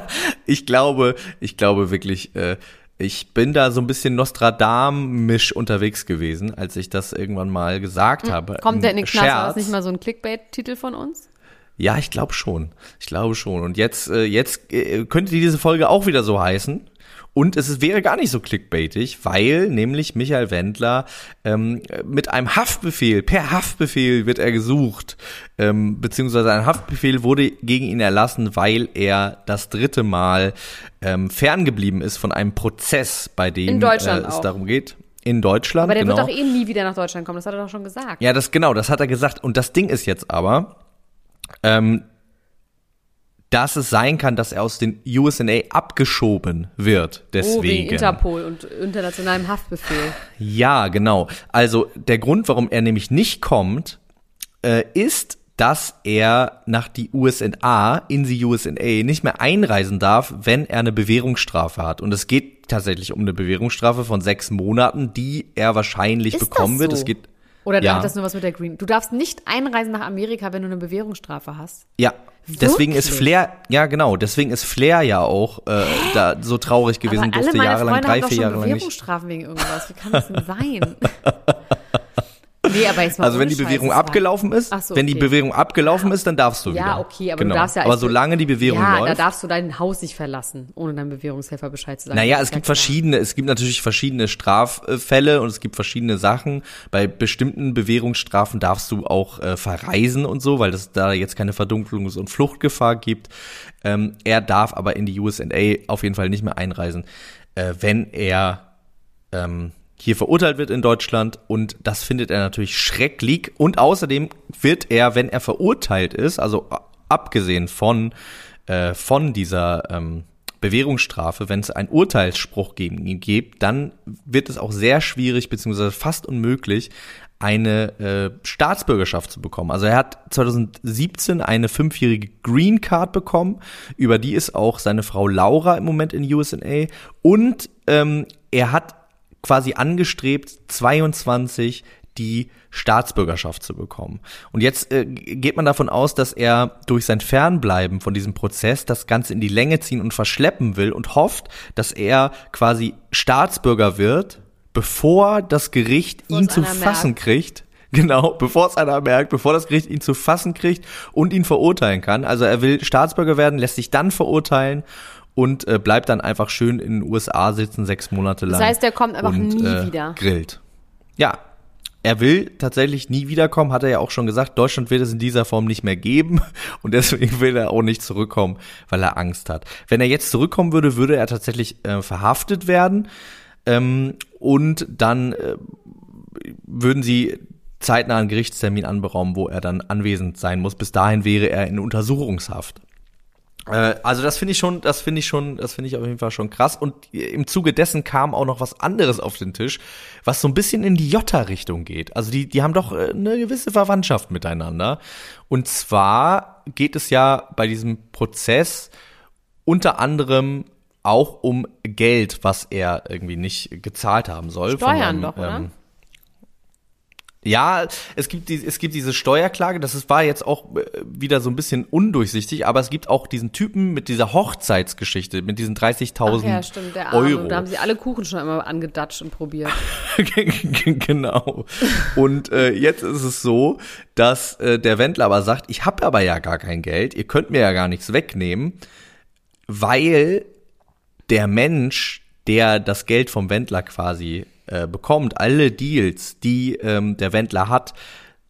ich glaube, ich glaube wirklich, äh, ich bin da so ein bisschen Nostradamisch unterwegs gewesen, als ich das irgendwann mal gesagt habe. Hm, Kommt der in den Knast? War das nicht mal so ein Clickbait-Titel von uns? Ja, ich glaube schon. Ich glaube schon. Und jetzt, äh, jetzt äh, könnte diese Folge auch wieder so heißen. Und es wäre gar nicht so clickbaitig, weil nämlich Michael Wendler ähm, mit einem Haftbefehl, per Haftbefehl wird er gesucht, ähm, beziehungsweise ein Haftbefehl wurde gegen ihn erlassen, weil er das dritte Mal ähm, ferngeblieben ist von einem Prozess, bei dem äh, es darum geht. In Deutschland, Aber der genau. wird doch eh nie wieder nach Deutschland kommen. Das hat er doch schon gesagt. Ja, das genau, das hat er gesagt. Und das Ding ist jetzt aber, ähm, dass es sein kann, dass er aus den USA abgeschoben wird. Oh, wegen Deswegen. Interpol und internationalem Haftbefehl. ja, genau. Also der Grund, warum er nämlich nicht kommt, äh, ist, dass er nach die USA, in die USA, nicht mehr einreisen darf, wenn er eine Bewährungsstrafe hat. Und es geht tatsächlich um eine Bewährungsstrafe von sechs Monaten, die er wahrscheinlich Ist bekommen das wird. so? Es geht Oder Ja. hat das nur was mit der Green? Du darfst nicht einreisen nach Amerika, wenn du eine Bewährungsstrafe hast. Ja. Deswegen ist Wirklich? Flair, ja genau, deswegen ist Flair ja auch äh, da so traurig gewesen, Aber durfte jahrelang, drei, vier Jahre lang nicht. Bewährungsstrafen wegen irgendwas. Wie kann das denn sein? Nee, aber jetzt mal Also wenn die Bewährung Scheiß, es war- abgelaufen ist, so, wenn die. Bewährung abgelaufen ist, dann darfst du wieder. Ja, okay, aber genau. du darfst ja Aber solange die Bewährung ja, läuft. da darfst du dein Haus nicht verlassen, ohne deinem Bewährungshelfer Bescheid zu sagen. Naja, es ja gibt klar. verschiedene, es gibt natürlich verschiedene Straffälle und es gibt verschiedene Sachen. Bei bestimmten Bewährungsstrafen darfst du auch äh, verreisen und so, weil es da jetzt keine Verdunklungs- und Fluchtgefahr gibt. Ähm, er darf aber in die USA auf jeden Fall nicht mehr einreisen, äh, wenn er ähm, hier verurteilt wird in Deutschland und das findet er natürlich schrecklich. Und außerdem wird er, wenn er verurteilt ist, also abgesehen von äh, von dieser ähm, Bewährungsstrafe, wenn es einen Urteilsspruch gegen ihn gibt, dann wird es auch sehr schwierig beziehungsweise fast unmöglich, eine äh, Staatsbürgerschaft zu bekommen. Also er hat 2017 eine fünfjährige Green Card bekommen, über die ist auch seine Frau Laura im Moment in USA und ähm, er hat quasi angestrebt, 22 die Staatsbürgerschaft zu bekommen. Und jetzt äh, geht man davon aus, dass er durch sein Fernbleiben von diesem Prozess das Ganze in die Länge ziehen und verschleppen will und hofft, dass er quasi Staatsbürger wird, bevor das Gericht Bevor ihn zu fassen merkt. kriegt. Genau, bevor es einer merkt, bevor das Gericht ihn zu fassen kriegt und ihn verurteilen kann. Also er will Staatsbürger werden, lässt sich dann verurteilen und äh, bleibt dann einfach schön in den USA sitzen, sechs Monate lang. Das heißt, der kommt einfach und, nie äh, wieder. Grillt. Ja. Er will tatsächlich nie wiederkommen, hat er ja auch schon gesagt. Deutschland wird es in dieser Form nicht mehr geben und deswegen will er auch nicht zurückkommen, weil er Angst hat. Wenn er jetzt zurückkommen würde, würde er tatsächlich äh, verhaftet werden ähm, und dann äh, würden sie zeitnah einen Gerichtstermin anberaumen, wo er dann anwesend sein muss. Bis dahin wäre er in Untersuchungshaft. Äh, also das finde ich schon, das finde ich schon, das finde ich auf jeden Fall schon krass. Und im Zuge dessen kam auch noch was anderes auf den Tisch, was so ein bisschen in die Jotta-Richtung geht. Also die, die haben doch äh, eine gewisse Verwandtschaft miteinander. Und zwar geht es ja bei diesem Prozess unter anderem auch um Geld, was er irgendwie nicht gezahlt haben soll. Steuern einem, doch, oder? ähm, ja, es gibt, die, es gibt diese Steuerklage, das ist, war jetzt auch äh, wieder so ein bisschen undurchsichtig, aber es gibt auch diesen Typen mit dieser Hochzeitsgeschichte, mit diesen 30.000 Ach ja, stimmt, der Arme. Euro. Da haben sie alle Kuchen schon immer angedatscht und probiert. genau. Und äh, jetzt ist es so, dass äh, der Wendler aber sagt, ich habe aber ja gar kein Geld, ihr könnt mir ja gar nichts wegnehmen, weil der Mensch, der das Geld vom Wendler quasi äh, bekommt, alle Deals, die ähm, der Wendler hat,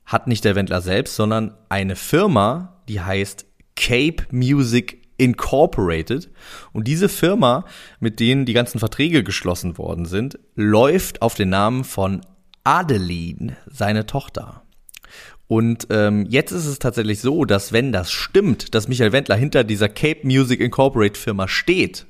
hat nicht der Wendler selbst, sondern eine Firma, die heißt Cape Music Incorporated. Und diese Firma, mit denen die ganzen Verträge geschlossen worden sind, läuft auf den Namen von Adeline, seine Tochter. Und ähm, jetzt ist es tatsächlich so, dass wenn das stimmt, dass Michael Wendler hinter dieser Cape Music Incorporated Firma steht,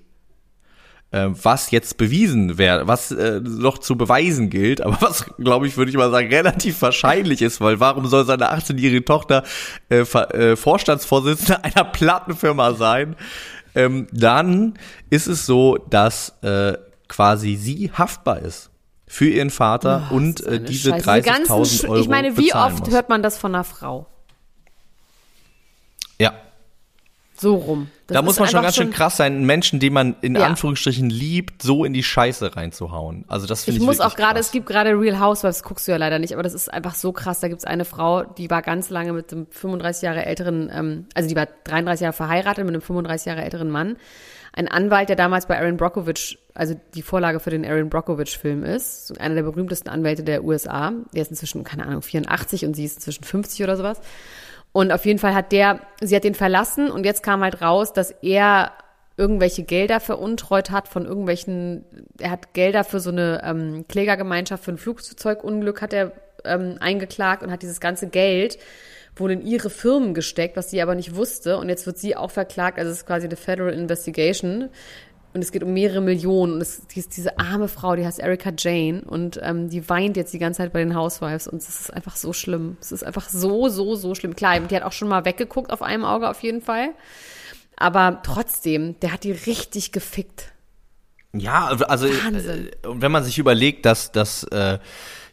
äh, was jetzt bewiesen wäre, was äh, noch zu beweisen gilt, aber was, glaube ich, würde ich mal sagen, relativ wahrscheinlich ist, weil warum soll seine 18-jährige Tochter äh, äh, Vorstandsvorsitzende einer Plattenfirma sein? Ähm, dann ist es so, dass äh, quasi sie haftbar ist für ihren Vater und Das ist äh, diese Scheiße. Die ganzen 30.000 Sch- Euro Ich meine, wie oft muss. hört man das von einer Frau? Ja, So rum. Das da muss man schon ganz schön krass sein, einen Menschen, den man in Ja. Anführungsstrichen liebt, so in die Scheiße reinzuhauen. Also das finde Ich ich muss auch gerade, es gibt gerade Real Housewives, guckst du ja leider nicht, aber das ist einfach so krass. Da gibt's eine Frau, die war ganz lange mit einem 35 Jahre älteren, ähm, also die war 33 Jahre verheiratet mit einem 35 Jahre älteren Mann. Ein Anwalt, der damals bei Aaron Brockovich, also die Vorlage für den Aaron Brockovich-Film ist, einer der berühmtesten Anwälte der USA. Der ist inzwischen, keine Ahnung, 84 und sie ist inzwischen 50 oder sowas. Und auf jeden Fall hat der, sie hat den verlassen und jetzt kam halt raus, dass er irgendwelche Gelder veruntreut hat von irgendwelchen, er hat Gelder für so eine ähm, Klägergemeinschaft für ein Flugzeugunglück hat er ähm, eingeklagt und hat dieses ganze Geld wohl in ihre Firmen gesteckt, was sie aber nicht wusste. Und jetzt wird sie auch verklagt, also es ist quasi eine Federal Investigation. Und es geht um mehrere Millionen. Und es, die ist diese arme Frau, die heißt Erika Jane. Und ähm, die weint jetzt die ganze Zeit bei den Housewives. Und es ist einfach so schlimm. Es ist einfach so, so, so schlimm. Klar, die hat auch schon mal weggeguckt auf einem Auge auf jeden Fall. Aber trotzdem, der hat die richtig gefickt. Ja, also Wahnsinn. äh, und wenn man sich überlegt, dass dass äh,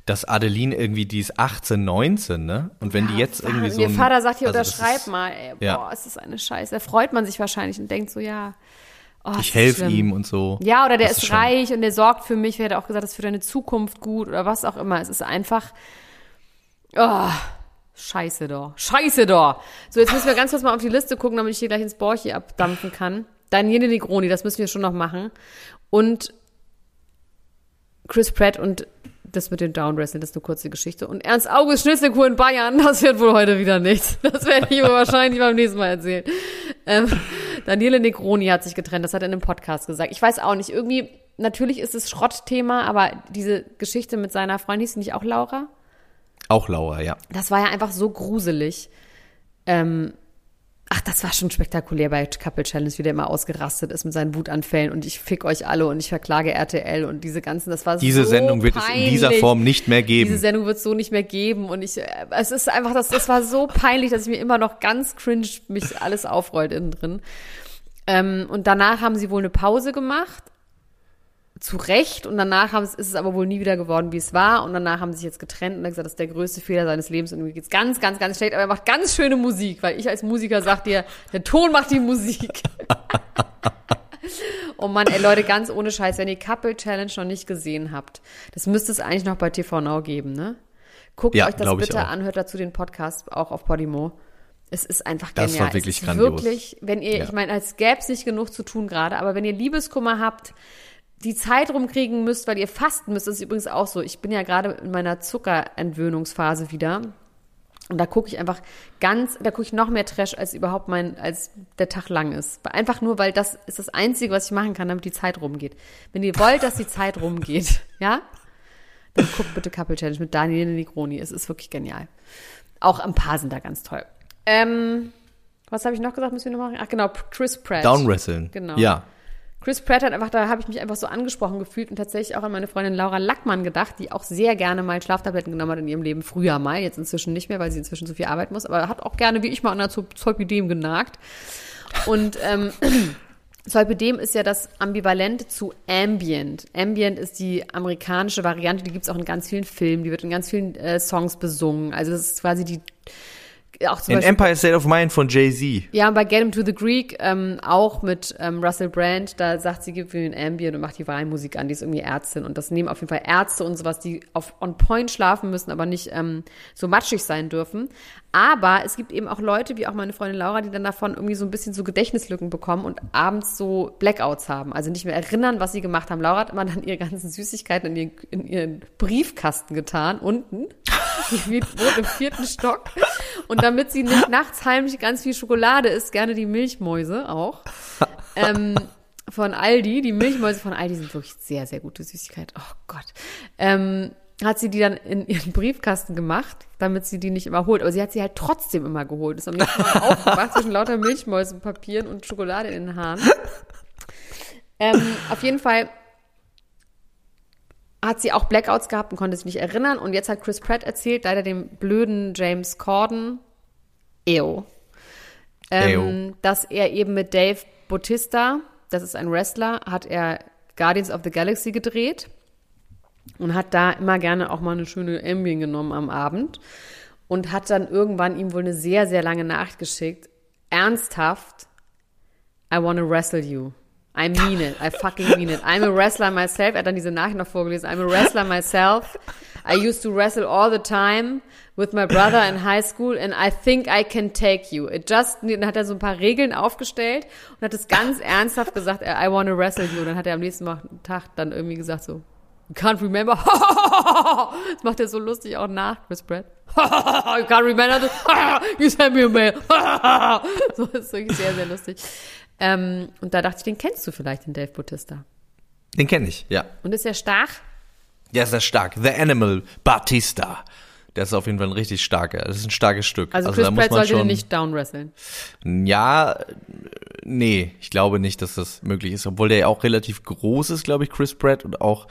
dass Adeline irgendwie die ist 18, 19, ne? Und wenn die jetzt irgendwie so Ihr ein- Vater sagt hier, also unterschreib ist- mal. Ey, boah, Ja. es ist eine Scheiße. Da freut man sich wahrscheinlich und denkt so, ja. Oh, Ich ist helfe ihm und so. Ja, oder der Das ist, schon- reich und der sorgt für mich. Wer hat auch gesagt, das ist für deine Zukunft gut oder was auch immer. Es ist einfach, oh, scheiße doch. Scheiße doch. So, jetzt müssen wir ganz kurz mal auf die Liste gucken, damit ich hier gleich ins Borchi abdampfen kann. Daniele Negroni, das müssen wir schon noch machen. Und Chris Pratt und das mit dem Downwrestling, das ist eine kurze Geschichte. Und Ernst August Schnitzelkuh in Bayern, das wird wohl heute wieder nichts. Das werde ich mir wahrscheinlich beim nächsten Mal erzählen. Ähm, Daniele Negroni hat sich getrennt, das hat er in einem Podcast gesagt. Ich weiß auch nicht, irgendwie, natürlich ist es Schrottthema, aber diese Geschichte mit seiner Freundin, hieß sie nicht auch Laura? Auch Laura, ja. Das war ja einfach so gruselig. Ähm, ach, das war schon spektakulär bei Couple Challenge, wie der immer ausgerastet ist mit seinen Wutanfällen und ich fick euch alle und ich verklage RTL und diese ganzen, das war Diese so Sendung wird peinlich. es in dieser Form nicht mehr geben. Diese Sendung wird es so nicht mehr geben und ich, äh, es ist einfach, das, das war so peinlich, dass ich mir immer noch ganz cringe mich alles aufrollt innen drin. Ähm, und danach haben sie wohl eine Pause gemacht. Zu Recht. Und danach haben, ist es aber wohl nie wieder geworden, wie es war. Und danach haben sie sich jetzt getrennt und er hat gesagt, das ist der größte Fehler seines Lebens. Und mir geht's ganz, ganz, ganz schlecht. Aber er macht ganz schöne Musik, weil ich als Musiker sag dir, der Ton macht die Musik. Oh Mann, ey Leute, ganz ohne Scheiß, wenn ihr Couple Challenge noch nicht gesehen habt, das müsste es eigentlich noch bei TV Now geben, ne? Guckt Ja, euch das bitte an, hört dazu den Podcast auch auf Podimo. Es ist einfach Das genial. war wirklich es ist grandios. Wirklich, wenn ihr, Ja. ich meine, als gäbe es nicht genug zu tun gerade, aber wenn ihr Liebeskummer habt, die Zeit rumkriegen müsst, weil ihr fasten müsst, das ist übrigens auch so. Ich bin ja gerade in meiner Zuckerentwöhnungsphase wieder. Und da gucke ich einfach ganz, da gucke ich noch mehr Trash, als überhaupt mein, als der Tag lang ist. Einfach nur, weil das ist das Einzige, was ich machen kann, damit die Zeit rumgeht. Wenn ihr wollt, dass die Zeit rumgeht, ja, dann guckt bitte Couple Challenge mit Daniel Negroni. Es ist wirklich genial. Auch ein paar sind da ganz toll. Ähm, was habe ich noch gesagt, müssen wir noch machen? Ach genau, Chris Pratt. Downwresteln. Genau. Ja. Chris Pratt hat einfach, da habe ich mich einfach so angesprochen gefühlt und tatsächlich auch an meine Freundin Laura Lackmann gedacht, die auch sehr gerne mal Schlaftabletten genommen hat in ihrem Leben. Früher mal, jetzt inzwischen nicht mehr, weil sie inzwischen so viel arbeiten muss, aber hat auch gerne, wie ich mal, an der Zolpidem genagt. Und ähm, Zolpidem ist ja das Ambivalent zu Ambient. Ambient ist die amerikanische Variante, die gibt es auch in ganz vielen Filmen, die wird in ganz vielen äh, Songs besungen. Also das ist quasi die auch zum In Beispiel Empire State of Mind von Jay-Z. ja, bei Get Him to the Greek ähm, auch mit ähm, Russell Brand, da sagt sie, gibt mir ein Ambient und macht die Wahlmusik an, die ist irgendwie Ärztin und das nehmen auf jeden Fall Ärzte und sowas, die auf on point schlafen müssen, aber nicht ähm, so matschig sein dürfen. Aber es gibt eben auch Leute, wie auch meine Freundin Laura, die dann davon irgendwie so ein bisschen so Gedächtnislücken bekommen und abends so Blackouts haben, also nicht mehr erinnern, was sie gemacht haben. Laura hat immer dann ihre ganzen Süßigkeiten in ihren, in ihren Briefkasten getan, unten. Die wohnt im vierten Stock. Und damit sie nicht nachts heimlich ganz viel Schokolade isst, gerne die Milchmäuse auch. Ähm, von Aldi. Die Milchmäuse von Aldi sind wirklich sehr, sehr gute Süßigkeit. Oh Gott. Ähm, hat sie die dann in ihren Briefkasten gemacht, damit sie die nicht immer holt. Aber sie hat sie halt trotzdem immer geholt. Ist nächsten Mal aufgewacht zwischen lauter Milchmäusepapieren und Schokolade in den Haaren. Ähm, auf jeden Fall hat sie auch Blackouts gehabt und konnte sich nicht erinnern. Und jetzt hat Chris Pratt erzählt, leider dem blöden James Corden, Eo, ähm, dass er eben mit Dave Bautista, das ist ein Wrestler, hat er Guardians of the Galaxy gedreht und hat da immer gerne auch mal eine schöne Ambien genommen am Abend und hat dann irgendwann ihm wohl eine sehr, sehr lange Nacht geschickt. Ernsthaft, I wanna wrestle you. I mean it. I fucking mean it. I'm a wrestler myself. Er hat dann diese Nachricht noch vorgelesen. I'm a wrestler myself. I used to wrestle all the time with my brother in high school and I think I can take you. It just, dann hat er so ein paar Regeln aufgestellt und hat es ganz ernsthaft gesagt, I wanna wrestle you. Und dann hat er am nächsten Tag dann irgendwie gesagt so, you can't remember. das macht er so lustig auch nach, Chris Pratt. you can't remember this. you sent me a mail. so ist wirklich sehr, sehr lustig. Ähm, und da dachte ich, den kennst du vielleicht, den Dave Bautista. Den kenne ich, ja. Und ist er stark? Der ist sehr stark. The Animal Batista. Der ist auf jeden Fall ein richtig starker. Das ist ein starkes Stück. Also, Chris da Pratt sollte den nicht downwresteln. Ja, nee, ich glaube nicht, dass das möglich ist. Obwohl der ja auch relativ groß ist, glaube ich, Chris Pratt und auch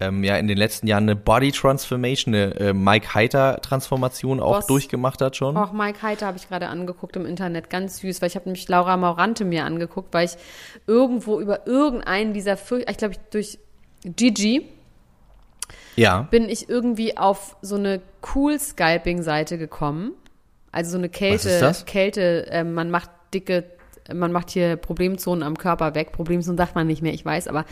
ähm, ja in den letzten Jahren eine Body Transformation, eine äh, Mike Heiter Transformation auch Boss. durchgemacht hat schon. Auch Mike Heiter habe ich gerade angeguckt im Internet, ganz süß, weil ich habe nämlich Laura Maurante mir angeguckt, weil ich irgendwo über irgendeinen dieser, ich glaube ich durch Gigi Ja. bin ich irgendwie auf so eine cool Scalping Seite gekommen. Also so eine Kälte, ist das? Kälte, äh, man macht dicke, man macht hier Problemzonen am Körper weg. Problemzonen sagt man nicht mehr, ich weiß, aber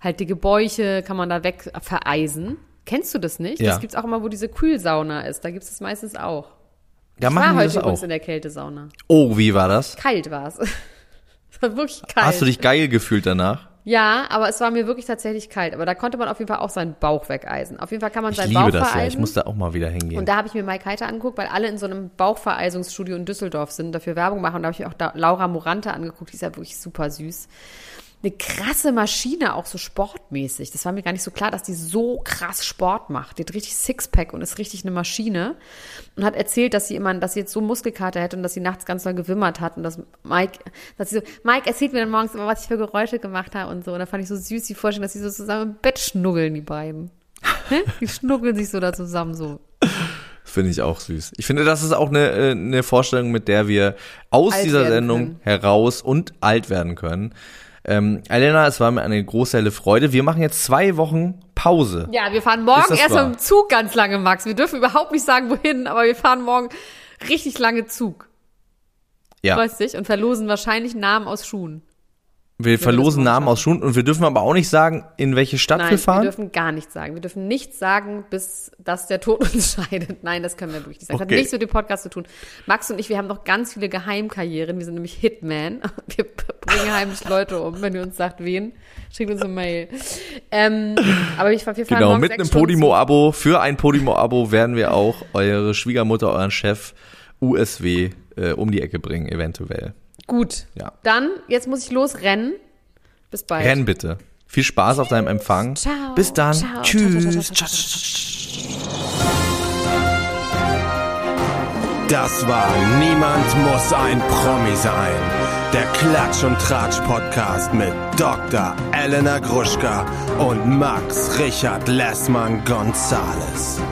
halt dicke Bäuche kann man da weg vereisen. Kennst du das nicht? Ja. Das gibt's auch immer, wo diese Kühlsauna ist. Da gibt's das meistens auch. Da Ich war machen die heute das auch. in der Kältesauna. Oh, wie war das? Kalt war's. Es war wirklich kalt. Hast du dich geil gefühlt danach? Ja, aber es war mir wirklich tatsächlich kalt. Aber da konnte man auf jeden Fall auch seinen Bauch wegeisen. Auf jeden Fall kann man Ich seinen liebe Bauch das ja. vereisen. Ich muss da auch mal wieder hingehen. Und da habe ich mir Mike Heiter angeguckt, weil alle in so einem Bauchvereisungsstudio in Düsseldorf sind, dafür Werbung machen. Und da habe ich mir auch Laura Morante angeguckt, die ist ja wirklich super süß. Eine krasse Maschine, auch so sportmäßig. Das war mir gar nicht so klar, dass die so krass Sport macht. Die hat richtig Sixpack und ist richtig eine Maschine. Und hat erzählt, dass sie immer, dass sie jetzt so Muskelkater hätte und dass sie nachts ganz doll gewimmert hat. Und dass Mike, dass sie so, Mike erzählt mir dann morgens immer, was ich für Geräusche gemacht habe und so. Und da fand ich so süß die Vorstellung, dass sie so zusammen im Bett schnuggeln, die beiden. Die schnuggeln sich so da zusammen so. Finde ich auch süß. Ich finde, das ist auch eine, äh, eine Vorstellung, mit der wir aus Alt dieser Sendung können. heraus und alt werden können. Ähm, Elena, es war mir eine große helle Freude. Wir machen jetzt zwei Wochen Pause. Ja, wir fahren morgen erst wahr? mit dem Zug ganz lange, Max. Wir dürfen überhaupt nicht sagen, wohin, aber wir fahren morgen richtig lange Zug. Ja. Weißt du? Und verlosen wahrscheinlich Namen aus Schuhen. Wir verlosen das Namen aus Schulen und wir dürfen aber auch nicht sagen, in welche Stadt Nein, wir fahren. wir dürfen gar nichts sagen. Wir dürfen nichts sagen, bis dass der Tod uns scheidet. Nein, das können wir wirklich nicht sagen. Das Okay. hat nichts mit dem Podcast zu tun. Max und ich, wir haben noch ganz viele Geheimkarrieren. Wir sind nämlich Hitman. Wir bringen heimlich Leute um. Wenn ihr uns sagt, wen, schickt uns eine Mail. Ähm, aber ich, wir fahren genau, mit einem Podimo-Abo, für ein Podimo-Abo werden wir auch eure Schwiegermutter, euren Chef USW äh, um die Ecke bringen, eventuell. Gut. Ja. Dann, jetzt muss ich losrennen. Bis bald. Renn bitte. Viel Spaß auf deinem Empfang. Ciao. Bis dann. Ciao. Tschüss. Ciao, ciao, ciao, Das war Niemand muss ein Promi sein. Der Klatsch und Tratsch Podcast mit Dr. Elena Gruschka und Max Richard Lessmann Gonzales.